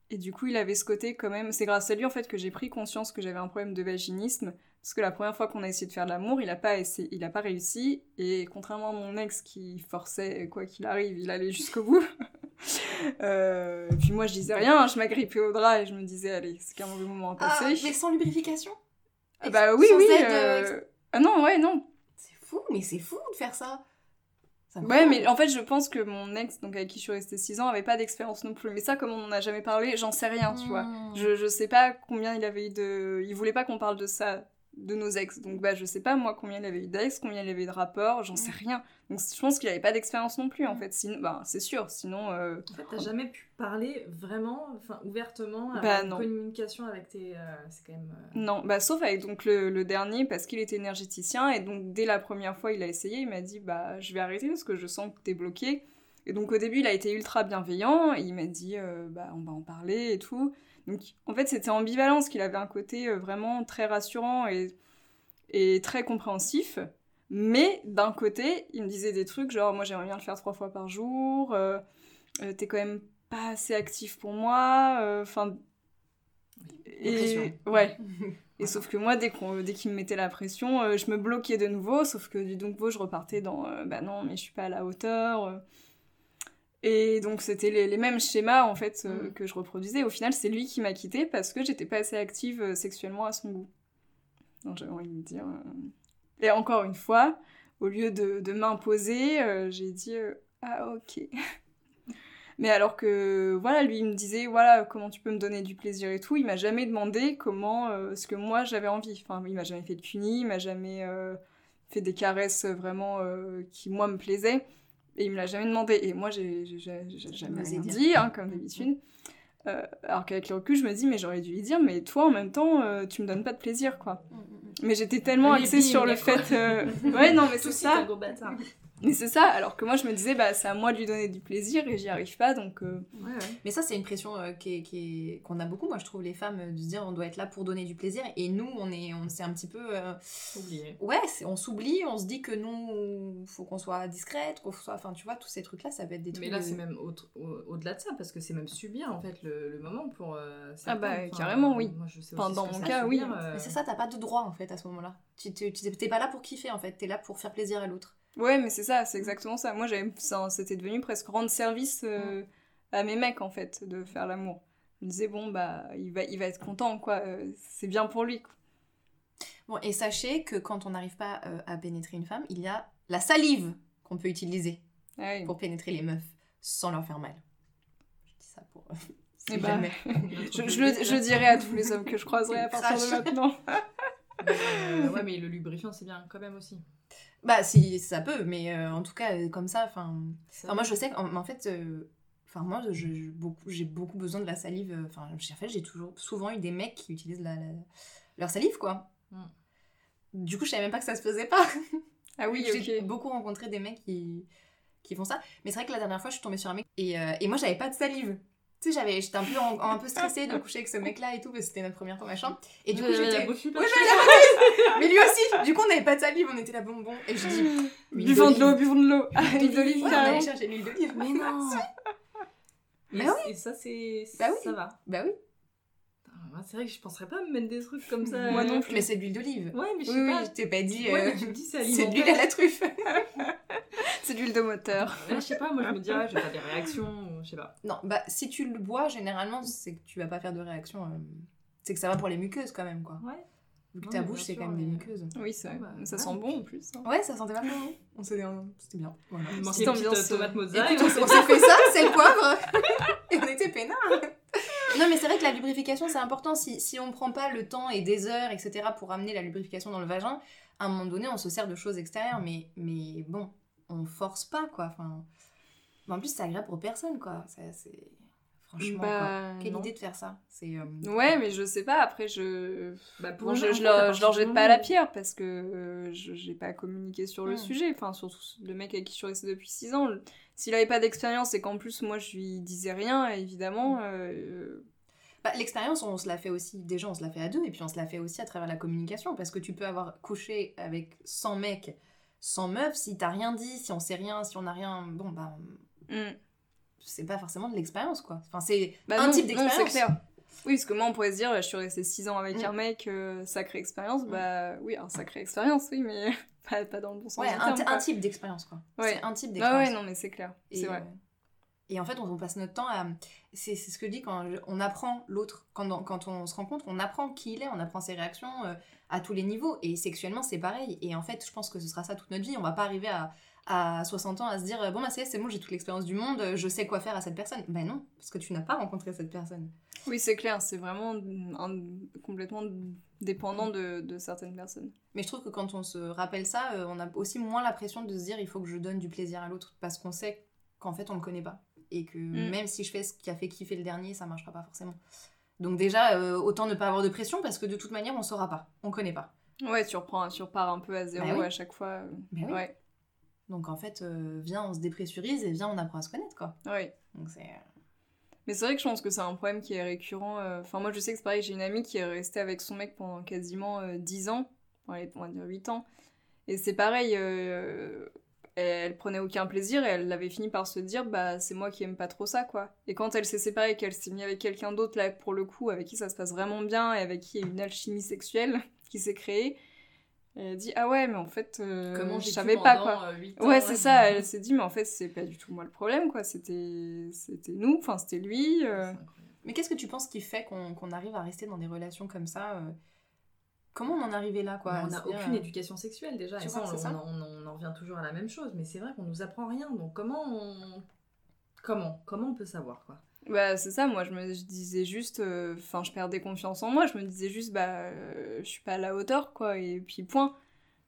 Et du coup, il avait ce côté quand même... C'est grâce à lui, en fait, que j'ai pris conscience que j'avais un problème de vaginisme. Parce que la première fois qu'on a essayé de faire de l'amour, il n'a pas, essayé, il a pas réussi. Et contrairement à mon ex qui forçait, quoi qu'il arrive, il allait jusqu'au bout. euh, puis moi, je disais rien, je m'agrippais au drap et je me disais, allez, c'est qu'un mauvais moment à passer. Ah, mais sans lubrification? Ah Bah oui, oui. Euh, ah non, ouais, non. C'est fou, mais c'est fou de faire ça. Ouais, mais en fait, je pense que mon ex, donc avec qui je suis restée 6 ans, avait pas d'expérience non plus. Mais ça, comme on n'en a jamais parlé, j'en sais rien, tu vois. Hmm. Je, je sais pas combien il avait eu de. Il voulait pas qu'on parle de ça de nos ex. Donc bah je sais pas moi combien il avait eu d'ex, combien il avait eu de rapports, j'en sais mm. rien. Donc je pense qu'il avait pas d'expérience non plus en mm. fait. Sinon, bah, c'est sûr, sinon... Euh... En fait t'as jamais pu parler vraiment, enfin ouvertement, bah, avoir une communication avec tes... Euh, c'est quand même... Euh, non, bah sauf avec donc le, dernier parce qu'il était énergéticien et donc dès la première fois il a essayé, il m'a dit bah je vais arrêter parce que je sens que t'es bloqué. Et donc au début il a été ultra bienveillant, et il m'a dit euh, bah on va en parler et tout. Donc en fait c'était ambivalence qu'il avait un côté euh, vraiment très rassurant et, et très compréhensif. Mais d'un côté, il me disait des trucs genre moi j'aimerais bien le faire trois fois par jour, euh, euh, t'es quand même pas assez actif pour moi, enfin... et ouais. Et sauf que moi, dès qu'il dès me mettait la pression, je me bloquais de nouveau, sauf que du nouveau, je repartais dans bah non, mais je suis pas à la hauteur. Et donc c'était les, mêmes schémas en fait euh, mm. que je reproduisais. Au final, c'est lui qui m'a quitté parce que j'étais pas assez active euh, sexuellement à son goût. Donc j'avais envie de dire. Euh. Et encore une fois, au lieu de, de m'imposer, j'ai dit ah ok. Mais alors que voilà, lui il me disait voilà comment tu peux me donner du plaisir et tout. Il m'a jamais demandé comment ce que moi j'avais envie. Enfin, il m'a jamais fait de cuni, il m'a jamais fait des caresses vraiment qui moi me plaisaient. Et il me l'a jamais demandé. Et moi, j'ai jamais rien dit, hein, comme d'habitude. Euh, alors qu'avec le recul, je me dis, mais j'aurais dû lui dire, mais toi, en même temps, euh, tu me donnes pas de plaisir, quoi. Mm, mm, mm. Mais j'étais tellement axée sur le fait... Euh, ouais, non, mais c'est ça. Mais c'est ça, alors que moi je me disais, bah, c'est à moi de lui donner du plaisir et j'y arrive pas, donc. Euh. Ouais, ouais. Mais ça, c'est une pression euh, qu'on a beaucoup, moi je trouve, les femmes, euh, de se dire on doit être là pour donner du plaisir et nous, on est on s'est un petit peu. Oublié. Ouais, on s'oublie, on se dit que nous, faut qu'on soit discrète, qu'on soit. Enfin, tu vois, tous ces trucs-là, ça peut être des trucs. Mais là, c'est même au-delà de ça, parce que c'est même subir en fait le, moment pour. ah bah, carrément, oui. Moi, je sais enfin, dans mon cas, oui. Mais c'est ça, t'as pas de droit en fait à ce moment-là. Tu t'es pas là pour kiffer en fait, t'es là pour faire plaisir à l'autre. Ouais, mais c'est ça, c'est exactement ça. Moi, j'avais, c'était devenu presque rendre service euh, à mes mecs, en fait, de faire l'amour. Je me disais, bon, bah, il va, il va être content, quoi. Euh, c'est bien pour lui. Bon, et sachez que quand on n'arrive pas euh, à pénétrer une femme, il y a la salive qu'on peut utiliser ah pour pénétrer les meufs sans leur faire mal. Eh ben, je, je, le, je dirais à tous les hommes que je croiserai à partir de maintenant. Euh, ouais, mais le lubrifiant, c'est bien quand même aussi. Bah, si, ça peut, mais euh, en tout cas, euh, comme ça, enfin. moi, je sais qu'en en fait. Enfin, moi, j'ai beaucoup, beaucoup besoin de la salive. Enfin, en fait, j'ai toujours souvent eu des mecs qui utilisent la, leur salive, quoi. Mm. Du coup, je savais même pas que ça se faisait pas. Ah oui, J'ai beaucoup rencontré des mecs qui, qui font ça. Mais c'est vrai que la dernière fois, je suis tombée sur un mec et, et moi, j'avais pas de salive tu sais, j'avais, j'étais un peu, un peu stressée de coucher avec ce mec-là et tout, parce que c'était notre première fois, machin. Et du coup, j'étais. Ouais, la Mais lui aussi, du coup, on n'avait pas de salive, on était là, bonbon. Et je dis. Buvons de l'eau, buvons de l'eau. L'huile d'olive, on allait chercher l'huile d'olive. Mais non Bah oui. Et ça, c'est. Bah oui. Ça va. Bah oui. C'est vrai que je penserais pas me mettre des trucs comme ça. Moi non plus. Mais c'est de l'huile d'olive. Ouais, mais je sais pas. je t'ai pas dit. Ouais, tu me dis c'est C'est de l'huile à la truffe. c'est de l'huile de moteur. je sais pas, moi je me dis, ah, je vais faire des réactions, je sais pas. Non, bah si tu le bois, généralement, c'est que tu vas pas faire de réaction. Euh, c'est que ça va pour les muqueuses quand même, quoi. Ouais. Vu que ta bouche, c'est quand même des muqueuses. Oui, c'est vrai. Bah, ça sent bon en plus. Hein. Ouais, ça sentait pas bon. On s'est C'était bien. Voilà. Petite tomate mozzarella. on s'est fait ça, c'est le poivre. Et on était peinards. Non, mais c'est vrai que la lubrification, c'est important. Si, si on prend pas le temps et des heures, etc., pour amener la lubrification dans le vagin, à un moment donné, on se sert de choses extérieures. Mais, mais bon, on force pas, quoi. Enfin, en plus, c'est agréable pour personne, quoi. C'est Franchement, bah, quelle idée de faire ça? C'est. Euh, ouais, mais je sais pas. Après, je. Bah, pour je, je, leur, je leur jette pas la pierre parce que euh, je j'ai pas communiqué sur le hmm. sujet. Enfin, surtout le mec avec qui je suis restée depuis 6 ans. S'il avait pas d'expérience et qu'en plus, moi, je lui disais rien, évidemment. Euh, bah, l'expérience, on se la fait aussi. Déjà, on se la fait à deux et puis on se la fait aussi à travers la communication parce que tu peux avoir couché avec 100 mecs, 100 meufs. Si t'as rien dit, si on sait rien, si on a rien. Bon, bah. Hmm c'est pas forcément de l'expérience, quoi. Enfin, c'est bah un type d'expérience. Oui, parce que moi, on pourrait se dire, je suis restée 6 ans avec mm. un mec, euh, sacrée expérience. Mm. Bah oui, un sacrée expérience, oui, mais pas, pas, dans le bon sens. Ouais, un, un, type d'expérience, quoi. Ouais. C'est un type d'expérience. Bah ouais, non, mais c'est clair. C'est vrai. Euh, et en fait, on, passe notre temps à. C'est ce que je dis quand on apprend l'autre. Quand, quand on se rencontre, on apprend qui il est, on apprend ses réactions euh, à tous les niveaux. Et sexuellement, c'est pareil. Et en fait, je pense que ce sera ça toute notre vie. On va pas arriver à, à 60 ans à se dire bon bah c'est bon j'ai toute l'expérience du monde je sais quoi faire à cette personne. Ben non parce que tu n'as pas rencontré cette personne. Oui c'est clair c'est vraiment complètement dépendant de, de, certaines personnes. Mais je trouve que quand on se rappelle ça euh, on a aussi moins la pression de se dire il faut que je donne du plaisir à l'autre parce qu'on sait qu'en fait on le connaît pas. Et que mm. même si je fais ce qui a fait kiffer le dernier ça marchera pas forcément. Donc déjà euh, autant ne pas avoir de pression parce que de toute manière on saura pas. On connaît pas. Ouais tu reprends tu repars un peu à zéro bah à chaque fois. Bah ouais donc en fait, euh, viens, on se dépressurise et viens, on apprend à se connaître, quoi. Oui. Donc c'est... Mais c'est vrai que je pense que c'est un problème qui est récurrent. Euh, enfin, moi, je sais que c'est pareil, j'ai une amie qui est restée avec son mec pendant quasiment 10 euh, ans. on va dire 8 ans. Et c'est pareil, elle, prenait aucun plaisir et elle avait fini par se dire, bah, c'est moi qui aime pas trop ça, quoi. Et quand elle s'est séparée et qu'elle s'est mise avec quelqu'un d'autre, là, pour le coup, avec qui ça se passe vraiment bien et avec qui il y a une alchimie sexuelle qui s'est créée, elle dit ah ouais mais en fait euh, je savais pas quoi. Euh, ouais c'est ça elle s'est dit mais en fait c'est pas du tout moi le problème quoi. C'était c'était nous enfin c'était lui. Euh. Mais qu'est-ce que tu penses qui fait qu'on arrive à rester dans des relations comme ça Comment on en est arrivé là quoi? On n'a aucune éducation sexuelle déjà. Et ça, on, ça? on, on, en revient toujours à la même chose mais c'est vrai qu'on nous apprend rien donc comment on comment comment on peut savoir quoi? Bah, c'est ça, moi je me disais juste, euh, enfin je perdais confiance en moi, je me disais juste, bah euh, je suis pas à la hauteur quoi, et puis point.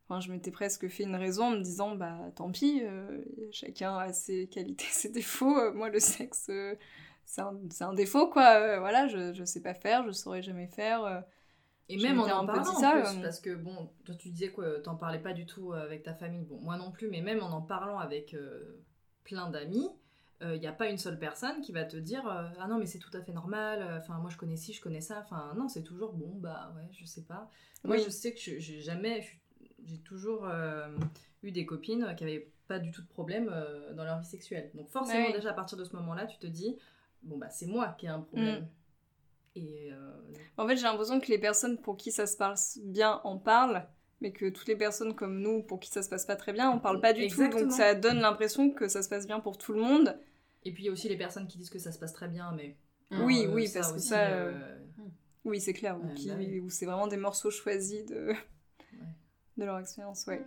Enfin, je m'étais presque fait une raison en me disant, bah tant pis, euh, chacun a ses qualités, ses défauts, moi le sexe c'est un, un, défaut quoi, voilà, je, je sais pas faire, je saurais jamais faire. Et même en en parlant, ça, en plus, parce que bon, toi tu disais que t'en parlais pas du tout avec ta famille, bon moi non plus, mais même en en parlant avec plein d'amis, il euh, n'y a pas une seule personne qui va te dire euh, ah non mais c'est tout à fait normal euh, enfin moi je connais ci je connais ça enfin non c'est toujours bon bah ouais je sais pas. Moi je sais que j'ai jamais j'ai toujours eu des copines qui avaient pas du tout de problème dans leur vie sexuelle. Donc forcément déjà à partir de ce moment là tu te dis bon bah c'est moi qui ai un problème. Mm. et en fait j'ai l'impression que les personnes pour qui ça se passe bien en parlent mais que toutes les personnes comme nous, pour qui ça se passe pas très bien, on parle pas du tout, donc ça donne l'impression que ça se passe bien pour tout le monde. Et puis il y a aussi les personnes qui disent que ça se passe très bien, mais. oui, euh, oui, parce que ça. Euh, euh, oui, c'est clair. Bah ou c'est vraiment des morceaux choisis de, de leur expérience, ouais.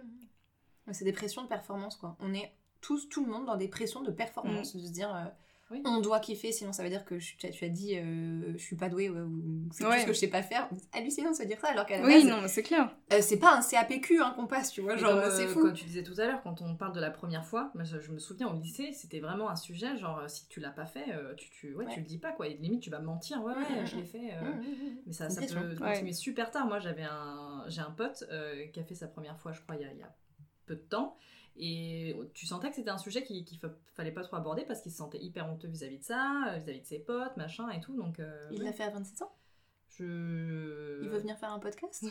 C'est des pressions de performance, quoi. On est tous, tout le monde, dans des pressions de performance. Mm. De se dire, On doit kiffer, sinon ça veut dire que tu, as, dit euh, je suis pas douée ou c'est ouais. ce que je sais pas faire. Hallucinant de se dire ça alors qu'à la Oui, non, c'est clair. Euh, c'est pas un CAPQ hein, qu'on passe, tu vois, genre c'est fou. Comme tu disais tout à l'heure, quand on parle de la première fois, je, me souviens au lycée, c'était vraiment un sujet, genre si tu l'as pas fait, tu, tu, ouais, tu le dis pas quoi. Et limite, tu vas mentir, ouais, ouais, je l'ai fait. mais ça, ça peut continuer super tard. Moi, j'avais un, j'ai un pote qui a fait sa première fois, je crois, il y a peu de temps. Et tu sentais que c'était un sujet qu'il ne fallait pas trop aborder parce qu'il se sentait hyper honteux vis-à-vis de ça, euh, vis-à-vis de ses potes, machin et tout. Donc, euh, il l'a fait à 27 ans? Je... Il veut venir faire un podcast?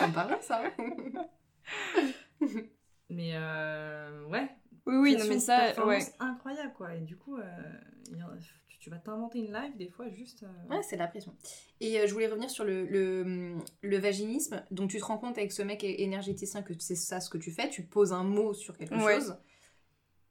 On parle ça. mais euh, ouais. Oui, oui, non, mais ça, ouais. incroyable quoi. Et du coup, tu vas t'inventer une live des fois juste. Euh, ouais, c'est la pression. Et euh, je voulais revenir sur le, le, le, vaginisme. Donc tu te rends compte avec ce mec énergéticien que c'est ça ce que tu fais, tu poses un mot sur quelque chose.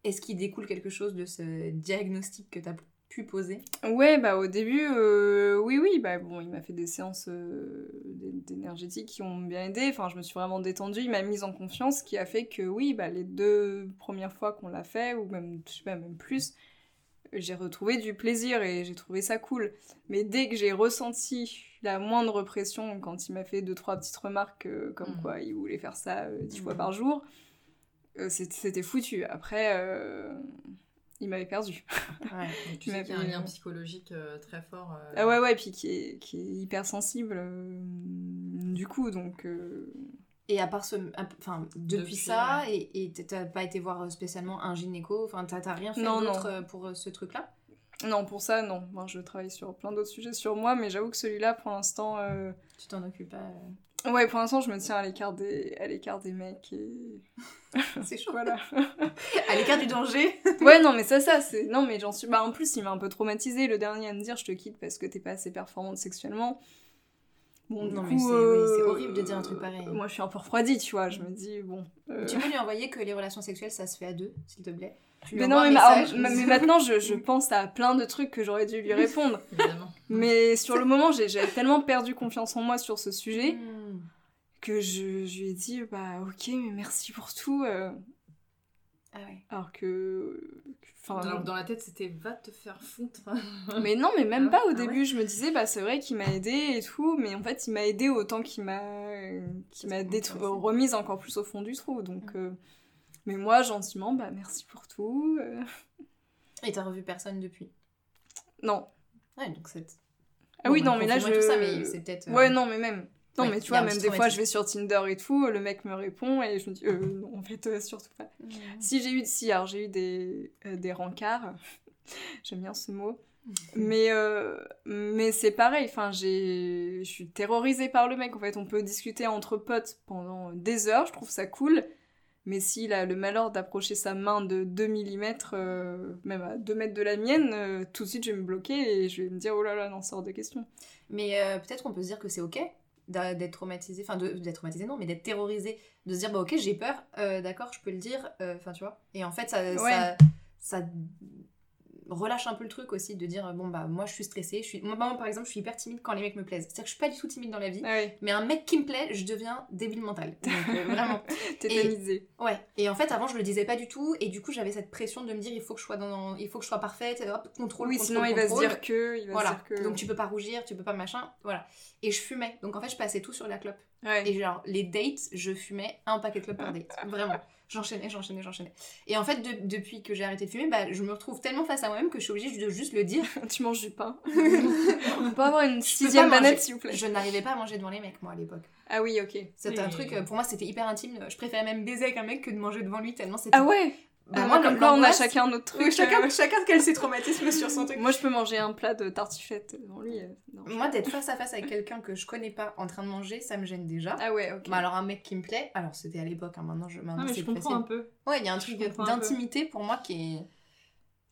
Est-ce qu'il découle quelque chose de ce diagnostic que tu as pu poser? Ouais, bah au début, euh, oui, oui, bah bon, il m'a fait des séances d'énergétique qui ont bien aidé. Enfin, je me suis vraiment détendue, il m'a mise en confiance, qui a fait que oui, bah les deux premières fois qu'on l'a fait, ou même, je sais pas, même plus, j'ai retrouvé du plaisir et j'ai trouvé ça cool. Mais dès que j'ai ressenti la moindre pression, quand il m'a fait deux, trois petites remarques euh, comme mm. quoi il voulait faire ça euh, dix fois mm. par jour, euh, c'était foutu. Après, il m'avait perdu. Ouais, tu sais qu'il y a un lien psychologique très fort. Ah ouais, ouais, puis qui est, qui est hyper sensible du coup, donc... Et à part ce. Enfin, depuis, ça, et t'as pas été voir spécialement un gynéco Enfin, t'as rien fait d'autre euh, pour euh, ce truc-là? Non, pour ça, non. Moi, je travaille sur plein d'autres sujets sur moi, mais j'avoue que celui-là, pour l'instant. Euh, tu t'en occupes pas Ouais, pour l'instant, je me tiens à l'écart des, à l'écart des mecs et. c'est chaud. voilà. à l'écart du danger. ouais, non, mais ça, ça, c'est. Non, mais j'en suis. Bah, en plus, il m'a un peu traumatisé le dernier à me dire je te quitte parce que t'es pas assez performante sexuellement. Bon, non, mais c'est euh, horrible de dire un truc pareil. Moi, je suis un peu refroidie, tu vois. Je me dis, bon. Euh. Tu peux lui envoyer que les relations sexuelles, ça se fait à deux, s'il te plaît? mais non, mais, mais, maintenant, je, je, pense à plein de trucs que j'aurais dû lui répondre. mais sur le moment, j'avais tellement perdu confiance en moi sur ce sujet hmm. que je, je, lui ai dit, bah, ok, mais merci pour tout. Euh. Ah ouais. Alors que. Enfin, dans, la tête, c'était va te faire foutre. mais non, mais même ah pas au ah début. Je me disais, bah c'est vrai qu'il m'a aidé et tout, mais en fait, il m'a aidé autant qu'il m'a qu'il m'a remise encore plus au fond du trou. Donc, euh, mais moi, gentiment, bah merci pour tout. Euh. Et t'as revu personne depuis? Non. Ouais, donc c'est. Ah oui, non, mais là, je. Tout ça, mais c'est peut-être. Euh, ouais, non, mais même. Non, mais tu vois, même des fois, je vais sur Tinder et tout, le mec me répond et je me dis, euh, non, en fait, euh, surtout pas. Si j'ai eu, si, alors j'ai eu des, euh, des rencarts, j'aime bien ce mot, mais, euh, mais c'est pareil, enfin, je suis terrorisée par le mec, en fait, on peut discuter entre potes pendant des heures, je trouve ça cool, mais s'il a le malheur d'approcher sa main de 2 mm, même à 2 mètres de la mienne, tout de suite je vais me bloquer et je vais me dire, oh là là, non, sort de question. Mais peut-être qu'on peut se dire que c'est ok d'être traumatisé, enfin d'être traumatisé non, mais d'être terrorisé, de se dire bah ok j'ai peur, euh, d'accord je peux le dire, euh, enfin tu vois. Et en fait ça, ça, ça, relâche un peu le truc aussi de dire bon bah moi je suis stressée je suis moi, par exemple je suis hyper timide quand les mecs me plaisent. C'est à dire que je suis pas du tout timide dans la vie ah mais un mec qui me plaît je deviens débile mental donc euh, vraiment. Tétanisée. ouais. Et en fait avant je le disais pas du tout et du coup j'avais cette pression de me dire il faut que je sois dans il faut que je sois parfaite hop contrôle oui sinon il va se dire que il va voilà. dire que... donc tu peux pas rougir tu peux pas machin voilà. Et je fumais. Donc en fait je passais tout sur la clope. Et genre les dates je fumais un paquet de clopes par date. Vraiment J'enchaînais, j'enchaînais, j'enchaînais. Et en fait, depuis que j'ai arrêté de fumer, bah, je me retrouve tellement face à moi-même que je suis obligée de juste le dire. tu manges du pain. On peut avoir une sixième manette, s'il vous plaît. Je n'arrivais pas à manger devant les mecs, moi, à l'époque. Ah oui, ok. C'était un truc, pour moi, c'était hyper intime. Je préférais même baiser avec un mec que de manger devant lui, tellement c'était. Ah ouais? Bah, moi, comme quoi, on a chacun notre truc. chacun, euh. chacun quel ses traumatismes sur son truc. Moi, je peux manger un plat de tartiflette devant lui. Euh, moi, d'être face à face avec quelqu'un que je connais pas en train de manger, ça me gêne déjà. Ah ouais, ok. Mais alors, un mec qui me plaît, alors c'était à l'époque, hein, maintenant, je, maintenant ah, je comprends un peu. Ouais, il y a un truc d'intimité pour moi qui est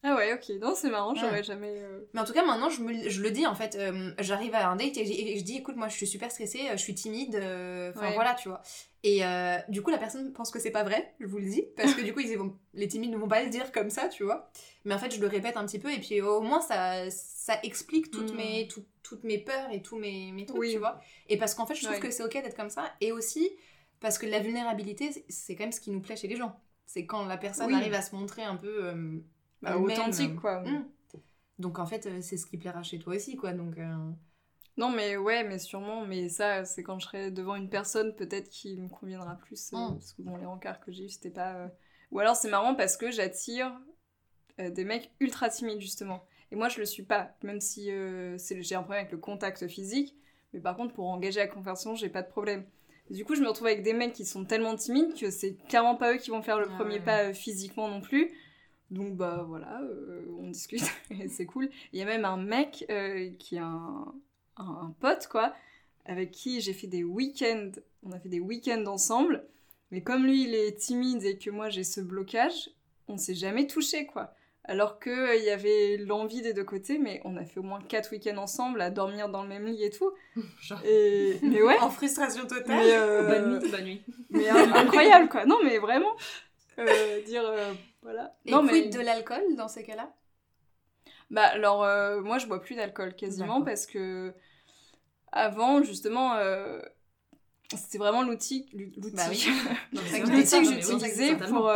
ah ouais, ok. Non, c'est marrant, j'aurais jamais. Euh, Mais en tout cas, maintenant, je, me, je le dis en fait. Euh, j'arrive à un date et, je dis écoute, moi je suis super stressée, euh, je suis timide. Enfin voilà, tu vois. Et du coup, la personne pense que c'est pas vrai, je vous le dis. Parce que du coup, ils vont, les timides ne vont pas le dire comme ça, tu vois. Mais en fait, je le répète un petit peu et puis au moins, ça, ça explique toutes, mm. mes, toutes mes peurs et tous mes, mes trucs, tu vois. Et parce qu'en fait, je trouve que c'est ok d'être comme ça. Et aussi, parce que la vulnérabilité, c'est quand même ce qui nous plaît chez les gens. C'est quand la personne arrive à se montrer un peu bah, authentique, quoi. Hmm. Donc en fait, c'est ce qui plaira chez toi aussi, quoi. Donc. Non, mais ouais, mais sûrement. Mais ça, c'est quand je serai devant une personne, peut-être qui me conviendra plus. Hmm. Parce que bon, les rencarts que j'ai eu, c'était pas. Ou alors c'est marrant parce que j'attire des mecs ultra timides, justement. Et moi, je le suis pas, même si j'ai un problème avec le contact physique. Mais par contre, pour engager la conversation, j'ai pas de problème. Du coup, je me retrouve avec des mecs qui sont tellement timides que c'est clairement pas eux qui vont faire le ah premier pas euh, physiquement non plus. Donc bah voilà, euh, on discute et c'est cool. Il y a même un mec euh, qui est un, un, pote quoi, avec qui j'ai fait des week-ends. On a fait des week-ends ensemble. Mais comme lui il est timide et que moi j'ai ce blocage, on s'est jamais touché quoi alors qu'il il y avait l'envie des deux côtés, mais on a fait au moins quatre week-ends ensemble à dormir dans le même lit et tout. Et... Mais ouais. En frustration totale. Mais euh, Bonne nuit, bonne nuit. Mais incroyable quoi. Non mais vraiment. Euh, dire euh, voilà. Et non, mais... de l'alcool dans ces cas-là? Bah alors moi je bois plus d'alcool quasiment parce que avant justement c'était vraiment l'outil l'outil bah l'outil que j'utilisais pour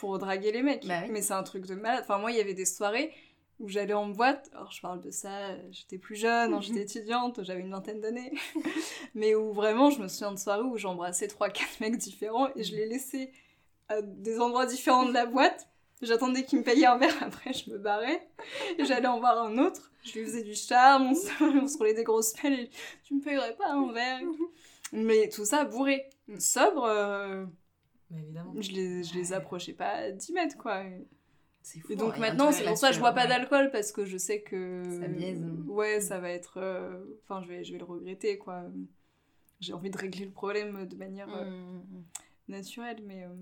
pour draguer les mecs. Bah mais c'est un truc de malade. Enfin, moi, il y avait des soirées où j'allais en boîte. Alors, je parle de ça, j'étais plus jeune, hein, j'étais étudiante, j'avais une vingtaine d'années. mais où vraiment, je me souviens de soirées où j'embrassais 3-4 mecs différents et je les laissais à des endroits différents de la boîte. J'attendais qu'ils me payaient un verre, après je me barrais. J'allais en voir un autre. Je lui faisais du charme, on se, roulait des grosses pelles et tu me payerais pas un verre. Mais tout ça bourré. Sobre, euh, évidemment. Je les, je les approchais pas à 10 mètres, quoi. C'est fou. Et donc maintenant, c'est pour ça que je bois pas d'alcool parce que je sais que. Ça biaise. Ouais, ça va être. Euh, enfin, je, vais, je vais le regretter, quoi. J'ai envie de régler le problème de manière euh, mmh, mmh, mmh. naturelle, mais. Euh,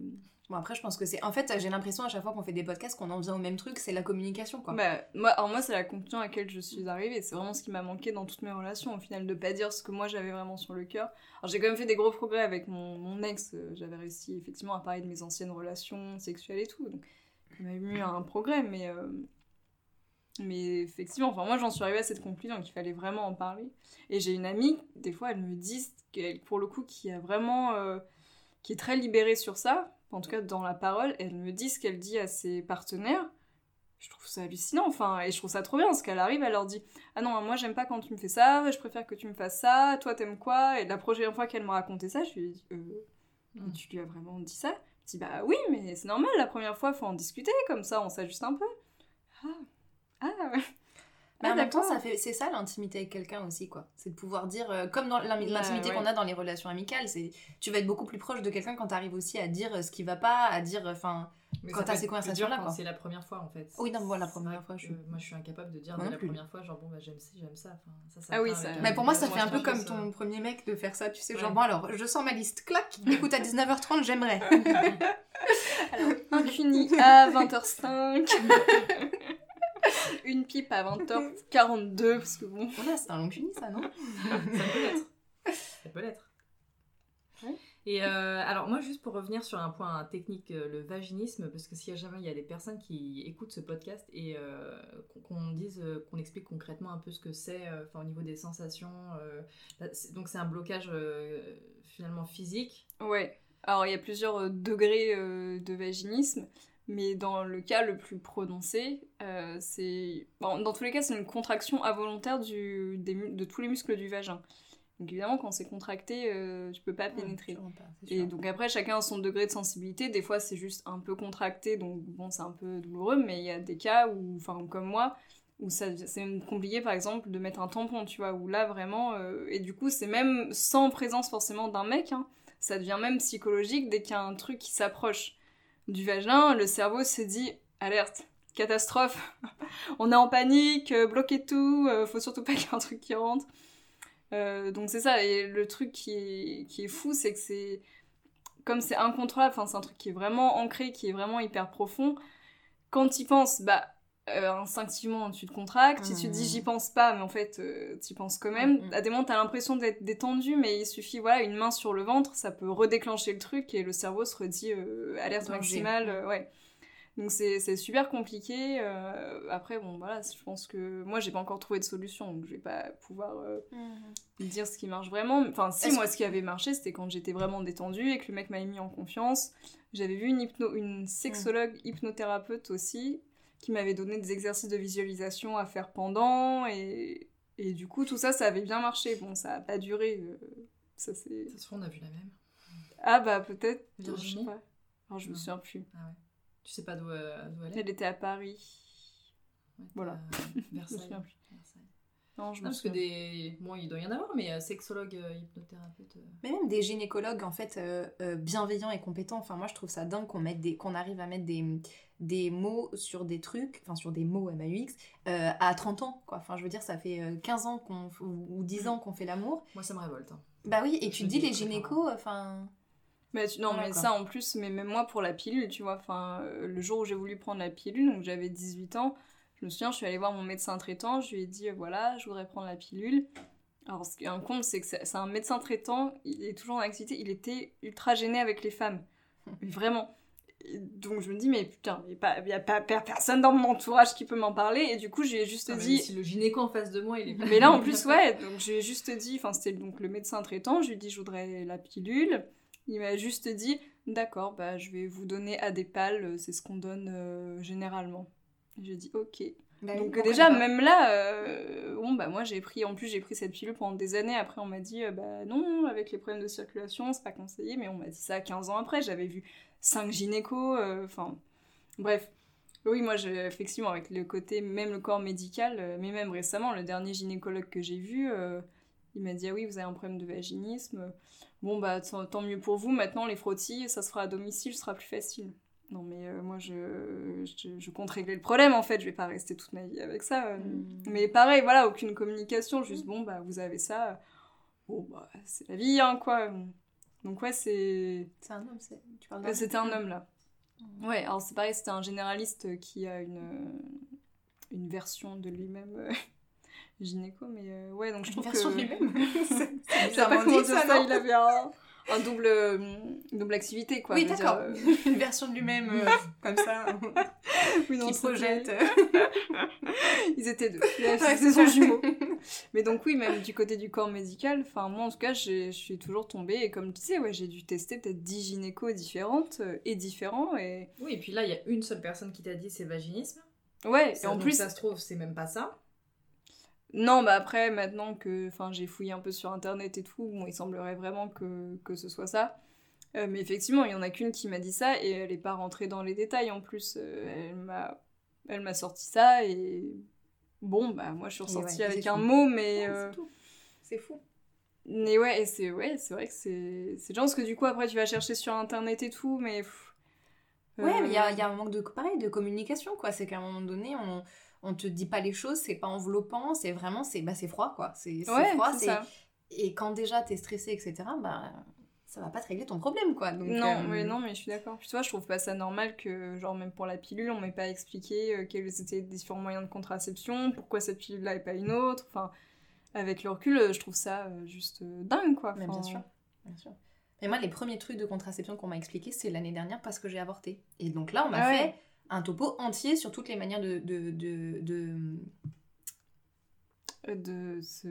Bon, après, je pense que c'est. En fait, j'ai l'impression à chaque fois qu'on fait des podcasts qu'on en vient au même truc, c'est la communication, quoi. Bah, moi, alors, moi, c'est la conclusion à laquelle je suis arrivée. C'est vraiment ce qui m'a manqué dans toutes mes relations, au final, de pas dire ce que moi j'avais vraiment sur le cœur. Alors, j'ai quand même fait des gros progrès avec mon, mon ex. J'avais réussi, effectivement, à parler de mes anciennes relations sexuelles et tout. Donc, il m'a eu un progrès, mais. Euh, mais effectivement, enfin, moi, j'en suis arrivée à cette conclusion qu'il fallait vraiment en parler. Et j'ai une amie, des fois, elle me dit, pour le coup, qui a vraiment. Euh, qui est très libérée sur ça en tout cas dans la parole, elle me dit ce qu'elle dit à ses partenaires. Je trouve ça hallucinant, enfin, et je trouve ça trop bien, parce qu'elle arrive, elle leur dit Ah non, moi j'aime pas quand tu me fais ça, je préfère que tu me fasses ça, toi t'aimes quoi? Et la prochaine fois qu'elle m'a raconté ça, je lui ai dit euh, mm. Tu lui as vraiment dit ça? Je dis Bah oui, mais c'est normal, la première fois, faut en discuter, comme ça on s'ajuste un peu. Ah, ah mais en même temps, ça fait, c'est ça l'intimité avec quelqu'un aussi, quoi. C'est de pouvoir dire, euh, comme dans l'intimité qu'on a dans les relations amicales, c'est, tu vas être beaucoup plus proche de quelqu'un quand tu arrives aussi à dire euh, ce qui va pas, à dire, euh, enfin, quand tu as ces conversations-là, C'est la première fois, en fait. Oui, non, moi, la première fois, je moi, je suis incapable de dire la première fois, genre, bon, bah, j'aime ça, j'aime ça. ça, ça ah oui, ça. Mais pour moi, ça fait un peu comme ton premier mec de faire ça, tu sais, genre, bon, alors, je sens ma liste, clac, écoute, à 19h30, j'aimerais. alors, impuni à 20h05. une pipe à 20h42, parce que bon. Voilà, c'est un long fini ça, non Ça peut l'être. Ça peut l'être. Et euh, alors moi juste pour revenir sur un point technique, euh, le vaginisme, parce que s'il y a jamais il y a des personnes qui écoutent ce podcast et euh, qu'on dise, qu'on explique concrètement un peu ce que c'est, enfin au niveau des sensations, donc c'est un blocage finalement physique. Ouais. Alors il y a plusieurs degrés de vaginisme. Mais dans le cas le plus prononcé, euh, c'est. dans tous les cas, c'est une contraction involontaire du, de tous les muscles du vagin. Donc évidemment, quand c'est contracté, euh, tu peux pas pénétrer. et donc après, chacun a son degré de sensibilité. Des fois, c'est juste un peu contracté, donc bon, c'est un peu douloureux. Mais il y a des cas où, enfin, comme moi, où c'est compliqué, par exemple, de mettre un tampon, tu vois, où là, vraiment... Euh, et du coup, c'est même sans présence forcément d'un mec, hein, ça devient même psychologique dès qu'il y a un truc qui s'approche du vagin, le cerveau se dit alerte, catastrophe, on est en panique, euh, bloquez tout, euh, faut surtout pas qu'il y ait un truc qui rentre. Euh, donc c'est ça, et le truc qui est, fou, c'est que c'est comme c'est incontrôlable, c'est un truc qui est vraiment ancré, qui est vraiment hyper profond. Quand tu y penses, bah euh, instinctivement tu te contractes, tu te dis j'y mmh. pense pas, mais en fait euh, tu y penses quand même. Mmh. À des moments t'as l'impression d'être détendu, mais il suffit voilà une main sur le ventre, ça peut redéclencher le truc et le cerveau se redit euh, alerte maximale, ouais. Donc c'est super compliqué. après bon voilà, je pense que moi j'ai pas encore trouvé de solution, donc je vais pas pouvoir mmh. dire ce qui marche vraiment. Enfin si moi ce qui avait marché c'était quand j'étais vraiment détendue et que le mec m'avait mis en confiance. J'avais vu une, hypno une sexologue hypnothérapeute aussi qui m'avait donné des exercices de visualisation à faire pendant. Et, et du coup, tout ça, ça avait bien marché. Bon, ça n'a pas duré. Euh, ça, c'est... Ça se on a vu la même. Ah bah peut-être. Virginie Je sais pas. Alors, je me souviens plus. Ah ouais. Tu sais pas d'où, euh, elle est? Elle était à Paris. voilà. Versailles. Non, je parce que des. Bon, il doit y en avoir, mais euh, sexologue, euh, hypnothérapeute. Euh. Mais même des gynécologues, en fait, bienveillants et compétents. Enfin, moi, je trouve ça dingue qu'on mette des... qu'on arrive à mettre des... des mots sur des trucs, enfin, sur des mots MAUX, à 30 ans, quoi. Enfin, je veux dire, ça fait 15 ans qu'on... ou 10 mm. ans qu'on fait l'amour. Moi, ça me révolte. Hein. Bah oui, et tu dis les gynécos, enfin. Mais non, mais ça en plus, mais même moi pour la pilule, tu vois, enfin, le jour où j'ai voulu prendre la pilule, donc j'avais 18 ans, je me souviens, je suis allée voir mon médecin traitant, je lui ai dit, euh, voilà, je voudrais prendre la pilule. Alors, ce qui est un con, c'est que c'est un médecin traitant, il est toujours en activité, il était ultra gêné avec les femmes. Vraiment. donc je me dis, mais putain, il n'y a, pas, personne dans mon entourage qui peut m'en parler. Et du coup, j'ai juste ah, dit. Si le gynéco en face de moi, il est Mais là, en plus, ouais, donc j'ai juste dit, enfin, c'était donc le médecin traitant, je lui ai dit, je voudrais la pilule. Il m'a juste dit, d'accord, bah, je vais vous donner Adépal, c'est ce qu'on donne euh, généralement. J'ai dit ok. Bah Donc déjà, même là, euh, bon, bah moi j'ai pris, en plus j'ai pris cette pilule pendant des années. Après on m'a dit, euh, bah non, avec les problèmes de circulation, c'est pas conseillé. Mais on m'a dit ça 15 ans après. J'avais vu 5 gynécos, euh, enfin bref. Oui, moi, je, effectivement, avec le côté, même le corps médical, mais même récemment, le dernier gynécologue que j'ai vu, il m'a dit, ah oui, vous avez un problème de vaginisme. Bon, bah, tant mieux pour vous. Maintenant, les frottis, ça se fera à domicile, ce sera plus facile. Non, mais euh, moi, je, je, compte régler le problème, en fait. Je vais pas rester toute ma vie avec ça. Euh. Hmm. Mais pareil, voilà, aucune communication. Juste, bon, bah, vous avez ça. Bon, bah, c'est la vie, hein, quoi. Donc, ouais, c'est... C'est un homme, c'est... Tu parles C'était un homme, là. Hmm. Ouais, alors c'est pareil, c'était un généraliste qui a une, une version de lui-même... Euh, gynéco, mais ouais, donc je trouve une version de lui-même? C'est pas comment ça, ça il avait un un double, euh, double activité, quoi. Oui, d'accord. Euh. Une version de lui-même, euh, comme ça, oui, non, qui projette. Ils étaient deux. C'est son jumeau. Mais donc, oui, même du côté du corps médical, enfin, moi, en tout cas, je suis toujours tombée. Et comme tu sais, ouais, j'ai dû tester peut-être 10 gynécos différentes et différents. Et... Oui, et puis là, il y a une seule personne qui t'a dit c'est vaginisme. Ouais, et en plus, ça se trouve, c'est même pas ça. Non, bah après, maintenant que j'ai fouillé un peu sur internet et tout, bon, il semblerait vraiment que, que ce soit ça. Euh, mais effectivement, il y en a qu'une qui m'a dit ça et elle n'est pas rentrée dans les détails en plus. Euh, elle m'a elle m'a sorti ça et bon, bah moi je suis ressortie avec un mot, mais. Euh, c'est fou. Mais ouais, c'est ouais, vrai que c'est. C'est genre parce que du coup, après, tu vas chercher sur internet et tout, mais. Ouais, mais il y a, y a, un manque de, pareil, de communication, quoi. C'est qu'à un moment donné, on on te dit pas les choses, c'est pas enveloppant, c'est vraiment, c'est bah, froid, quoi. C'est froid, c'est... Et quand déjà t'es stressé, etc., bah, ça va pas te régler ton problème, quoi. Donc, non, euh, mais non, mais je suis d'accord. Puis toi, je trouve pas ça normal que, genre, même pour la pilule, on m'ait pas expliqué euh, quels étaient les différents moyens de contraception, pourquoi cette pilule-là et pas une autre. Enfin, avec le recul, euh, je trouve ça juste dingue, quoi. Mais bien sûr, bien sûr. Et moi, les premiers trucs de contraception qu'on m'a expliqué, c'est l'année dernière parce que j'ai avorté. Et donc là, on m'a ah fait un topo entier sur toutes les manières de, de, de, de euh, de se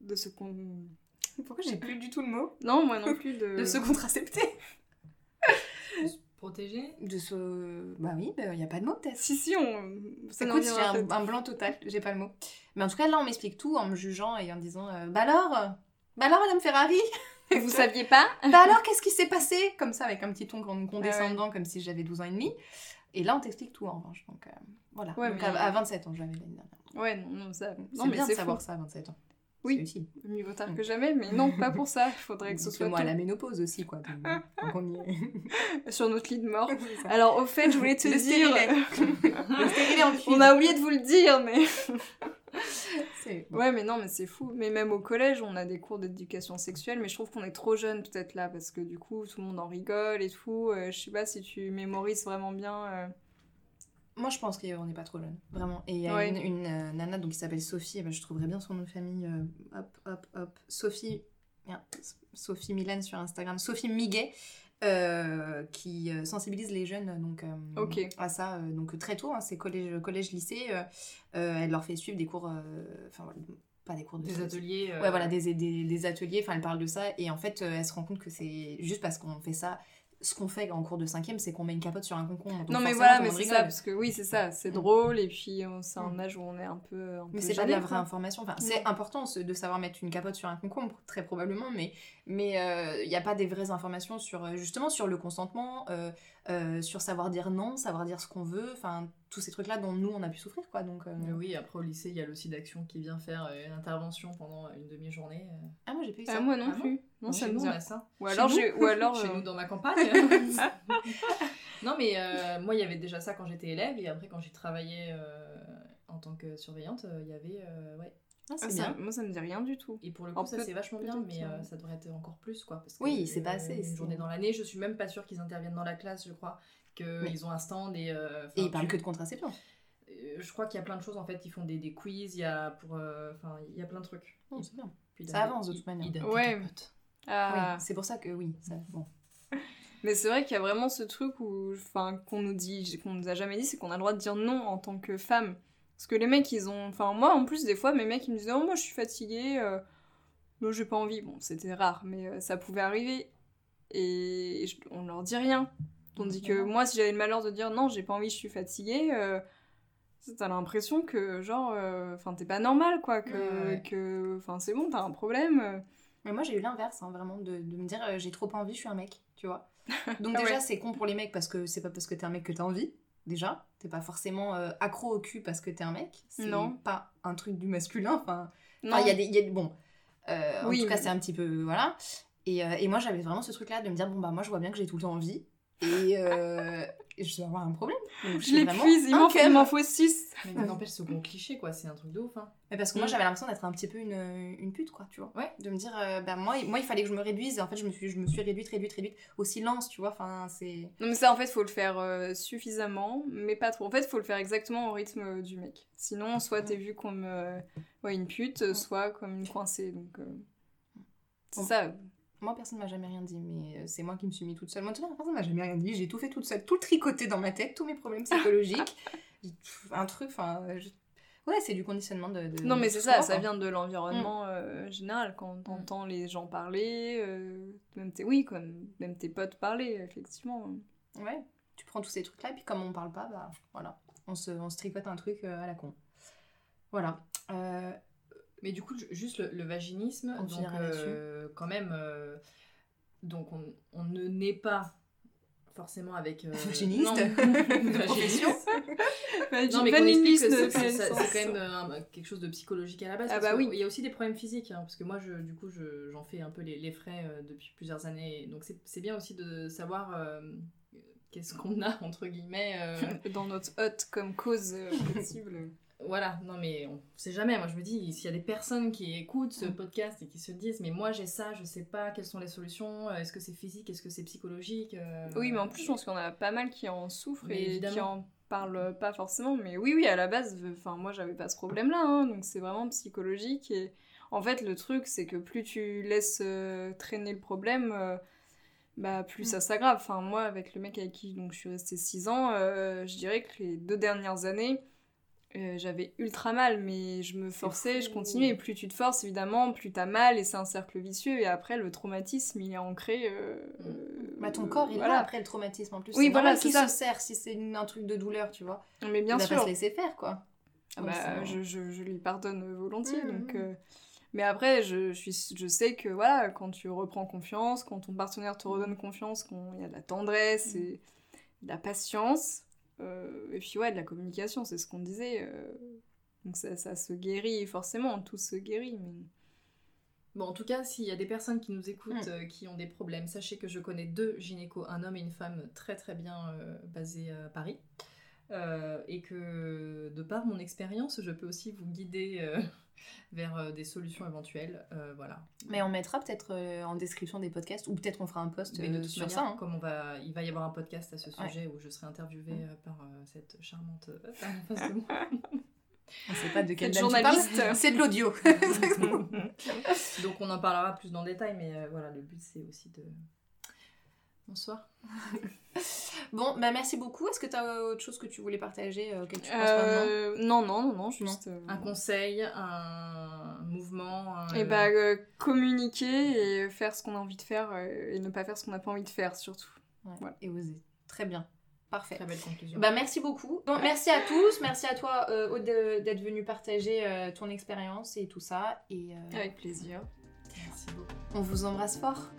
de se pourquoi j'ai plus du tout le mot? Non moi non plus de, de se contracepter. De se protéger. De se bah oui il bah, n'y a pas de mot peut-être. Si si on ça écoute j'ai un, blanc total j'ai pas le mot. Mais en tout cas là on m'explique tout en me jugeant et en me disant euh, bah alors? Bah alors madame Ferrari? Vous saviez pas? Bah alors, qu'est-ce qui s'est passé? Comme ça, avec un petit ton condescendant, comme si j'avais 12 ans et demi. Et là, on t'explique tout en revanche. Donc euh, voilà. donc, à, 27 ans, j'avais l'année dernière. Ouais, non, non ça. C'est bien de savoir ça à 27 ans. Oui, utile. mieux vaut tard que jamais, mais non, pas pour ça. Il faudrait que ce soit. moi, à la ménopause aussi, quoi. Donc, on y est. Sur notre lit de mort. Alors, au fait, je voulais te dire. le on a oublié de vous le dire, mais. Ouais, mais non, mais c'est fou. Mais même au collège, on a des cours d'éducation sexuelle, mais je trouve qu'on est trop jeune peut-être là, parce que du coup, tout le monde en rigole et tout. Euh, je sais pas si tu mémorises vraiment bien. Euh. Moi, je pense qu'on n'est pas trop jeune, vraiment. Et il y a une, euh, nana donc, qui s'appelle Sophie, ben, je trouverais bien son nom de famille. hop, hop, hop. Sophie. Sophie Milan sur Instagram. Sophie Miguet. Euh, qui euh, sensibilise les jeunes donc euh, à ça donc très tôt hein, c'est collège collège lycée elle leur fait suivre des cours enfin pas des cours de des ateliers ouais voilà des, des, des ateliers enfin elle parle de ça et en fait elle se rend compte que c'est juste parce qu'on fait ça ce qu'on fait en cours de cinquième, c'est qu'on met une capote sur un concombre. non, mais voilà, mais c'est ça, parce que oui, c'est ça, c'est mm. drôle, et puis c'est un mm. âge où on est un peu. mais c'est pas de la vraie information. Enfin, c'est important de savoir mettre une capote sur un concombre, très probablement, mais il mais, n'y a pas des vraies informations sur, justement, sur le consentement, euh, sur savoir dire non, savoir dire ce qu'on veut, enfin tous ces trucs là dont nous on a pu souffrir quoi donc euh, oui après au lycée il y a l'OCI d'action qui vient faire euh, une intervention pendant une demi-journée ah moi j'ai pas eu ah, ça moi non ah plus non, ça nous on a ça ou alors j'ai ou alors chez nous dans ma campagne non mais moi il y avait déjà ça quand j'étais élève et après quand j'ai travaillé en tant que surveillante il y avait ouais ah, ah, bien. moi, ça me dit rien du tout. Et pour le coup, ça c'est vachement bien, mais euh, ça devrait être encore plus, quoi. Parce que, oui, c'est pas assez. Une journée dans l'année, je suis même pas sûre qu'ils interviennent dans la classe, je crois. Qu'ils ont un stand et. Euh, et ils parlent que de contraception. Euh, je crois qu'il y a plein de choses, en fait. Ils font des, des quiz, il y a pour. Enfin, il y a plein de trucs. Oh, c'est bien. ça avance de toute manière. Ouais. Ah. Oui, c'est pour ça que oui, ça, bon. Mais c'est vrai qu'il y a vraiment ce truc où, enfin, qu'on nous dit, qu'on nous a jamais dit, c'est qu'on a le droit de dire non en tant que femme. Parce que les mecs, ils ont. Enfin, moi, en plus, des fois, mes mecs, ils me disaient Oh, moi, je suis fatiguée. Euh... Moi, j'ai pas envie. Bon, c'était rare, mais euh, ça pouvait arriver. Et on leur dit rien. Tandis que moi, si j'avais le malheur de dire Non, j'ai pas envie, je suis fatiguée. Euh... T'as l'impression que, genre, euh, enfin, t'es pas normal, quoi. Que, que, enfin, c'est bon, t'as un problème. Mais moi, j'ai eu l'inverse, hein, vraiment, de, de, me dire J'ai trop envie, je suis un mec, tu vois. Donc, déjà, c'est con pour les mecs parce que c'est pas parce que t'es un mec que t'as envie déjà. T'es pas forcément euh, accro au cul parce que t'es un mec. C'est pas un truc du masculin. Enfin, il y a des. Y a, bon. Euh, en tout cas, c'est un petit peu. Voilà. Et, euh, et moi, j'avais vraiment ce truc-là de me dire bon, bah, moi, je vois bien que j'ai tout le temps envie. Et, je vais avoir un problème. je l'épuise, il m'en faut 6. Mais n'empêche, ce bon cliché, quoi, c'est un truc de ouf. Hein. Mais parce que moi, mm. j'avais l'impression d'être un petit peu une, une, pute, quoi, tu vois. Ouais. De me dire, bah, moi, moi, il fallait que je me réduise, et en fait, je me suis, je me suis réduite, réduite, réduite au silence, tu vois. Enfin, c'est. Non, mais ça, en fait, faut le faire euh, suffisamment, mais pas trop. En fait, faut le faire exactement au rythme euh, du mec. Sinon, soit t'es vu comme ouais, une pute, soit comme une coincée. Donc, c'est ça moi, personne m'a jamais rien dit, mais euh, c'est moi qui me suis mis toute seule. Moi, personne m'a jamais rien dit. J'ai tout fait toute seule, tout tricoté dans ma tête, tous mes problèmes psychologiques. un truc, enfin. Ouais, c'est du conditionnement de. non, mais c'est ça, ça vient de l'environnement mm. euh, général. Quand on entend les gens parler, euh, même tes, oui, comme même tes potes parler, effectivement. Ouais, tu prends tous ces trucs-là, et puis comme on parle pas, bah voilà, on se, on se tricote un truc à la con. Voilà. Mais du coup, juste le, vaginisme, donc, euh, quand même, euh, donc on, on, ne naît pas forcément avec... Euh, Vaginiste Profession Non, mais qu'on explique que c'est quand même quelque chose de psychologique à la base. Ah bah oui. Il y a aussi des problèmes physiques, hein, parce que moi, je, du coup, j'en fais un peu les, les frais depuis plusieurs années. Donc c'est bien aussi de savoir qu'est-ce qu'on a, entre guillemets... Dans notre hôte comme cause possible. Voilà, non mais on sait jamais. Moi je me dis, s'il y a des personnes qui écoutent ce mm. podcast et qui se disent, mais moi j'ai ça, je sais pas quelles sont les solutions, euh, est-ce que c'est physique, est-ce que c'est psychologique euh, Oui, mais en plus je pense qu'on a pas mal qui en souffrent et qui en parlent pas forcément. Mais oui, oui, à la base, enfin moi j'avais pas ce problème-là, hein, donc c'est vraiment psychologique. Et en fait, le truc c'est que plus tu laisses euh, traîner le problème bah plus ça mm. s'aggrave. Enfin, moi, avec le mec avec qui donc, je suis restée 6 ans, je dirais que les deux dernières années, euh, j'avais ultra mal, mais je me forçais, je continuais. Et plus tu te forces, évidemment, plus t'as mal, et c'est un cercle vicieux. Et après, le traumatisme, il est ancré. Euh, bah, ton corps, il est là après le traumatisme en plus. Oui, voilà, qui se sert si c'est un truc de douleur, tu vois. Mais bien il sûr. Va pas se laisser faire, quoi. Ah bah, je, je, je, lui pardonne volontiers. Mmh, donc, mmh. Euh, Mais après, je, je, suis, je sais que voilà, quand tu reprends confiance, quand ton partenaire te redonne confiance, qu'il y a de la tendresse et de la patience, euh, et puis ouais, de la communication, c'est ce qu'on disait. Euh, donc ça, ça, se guérit forcément, tout se guérit. Mais... Bon, en tout cas, s'il y a des personnes qui nous écoutent, mm. euh, qui ont des problèmes, sachez que je connais deux gynécos, un homme et une femme très très bien basés à Paris. Et que de par mon expérience, je peux aussi vous guider vers euh, des solutions éventuelles. Euh, voilà. Mais on mettra peut-être euh, en description des podcasts, ou peut-être on fera un post sur ça. Hein. Comme on va, il va y avoir un podcast à ce sujet où je serai interviewée par cette charmante femme en face de moi. On ne sait pas de quelle journaliste. C'est de l'audio. Donc on en parlera plus dans le détail, mais voilà, le but c'est aussi de Bonsoir. bon, bah merci beaucoup. Est-ce que tu as autre chose que tu voulais partager euh, euh, Non, non, non, non, juste... Euh, un conseil, un mouvement Et eh bah, communiquer et faire ce qu'on a envie de faire et ne pas faire ce qu'on n'a pas envie de faire, surtout. et oser. Très bien. Parfait. Très belle conclusion. Bah, merci beaucoup. merci à tous. Merci à toi, euh, d'être venu partager euh, ton expérience et tout ça. Et, Avec plaisir. Merci beaucoup. On vous embrasse fort.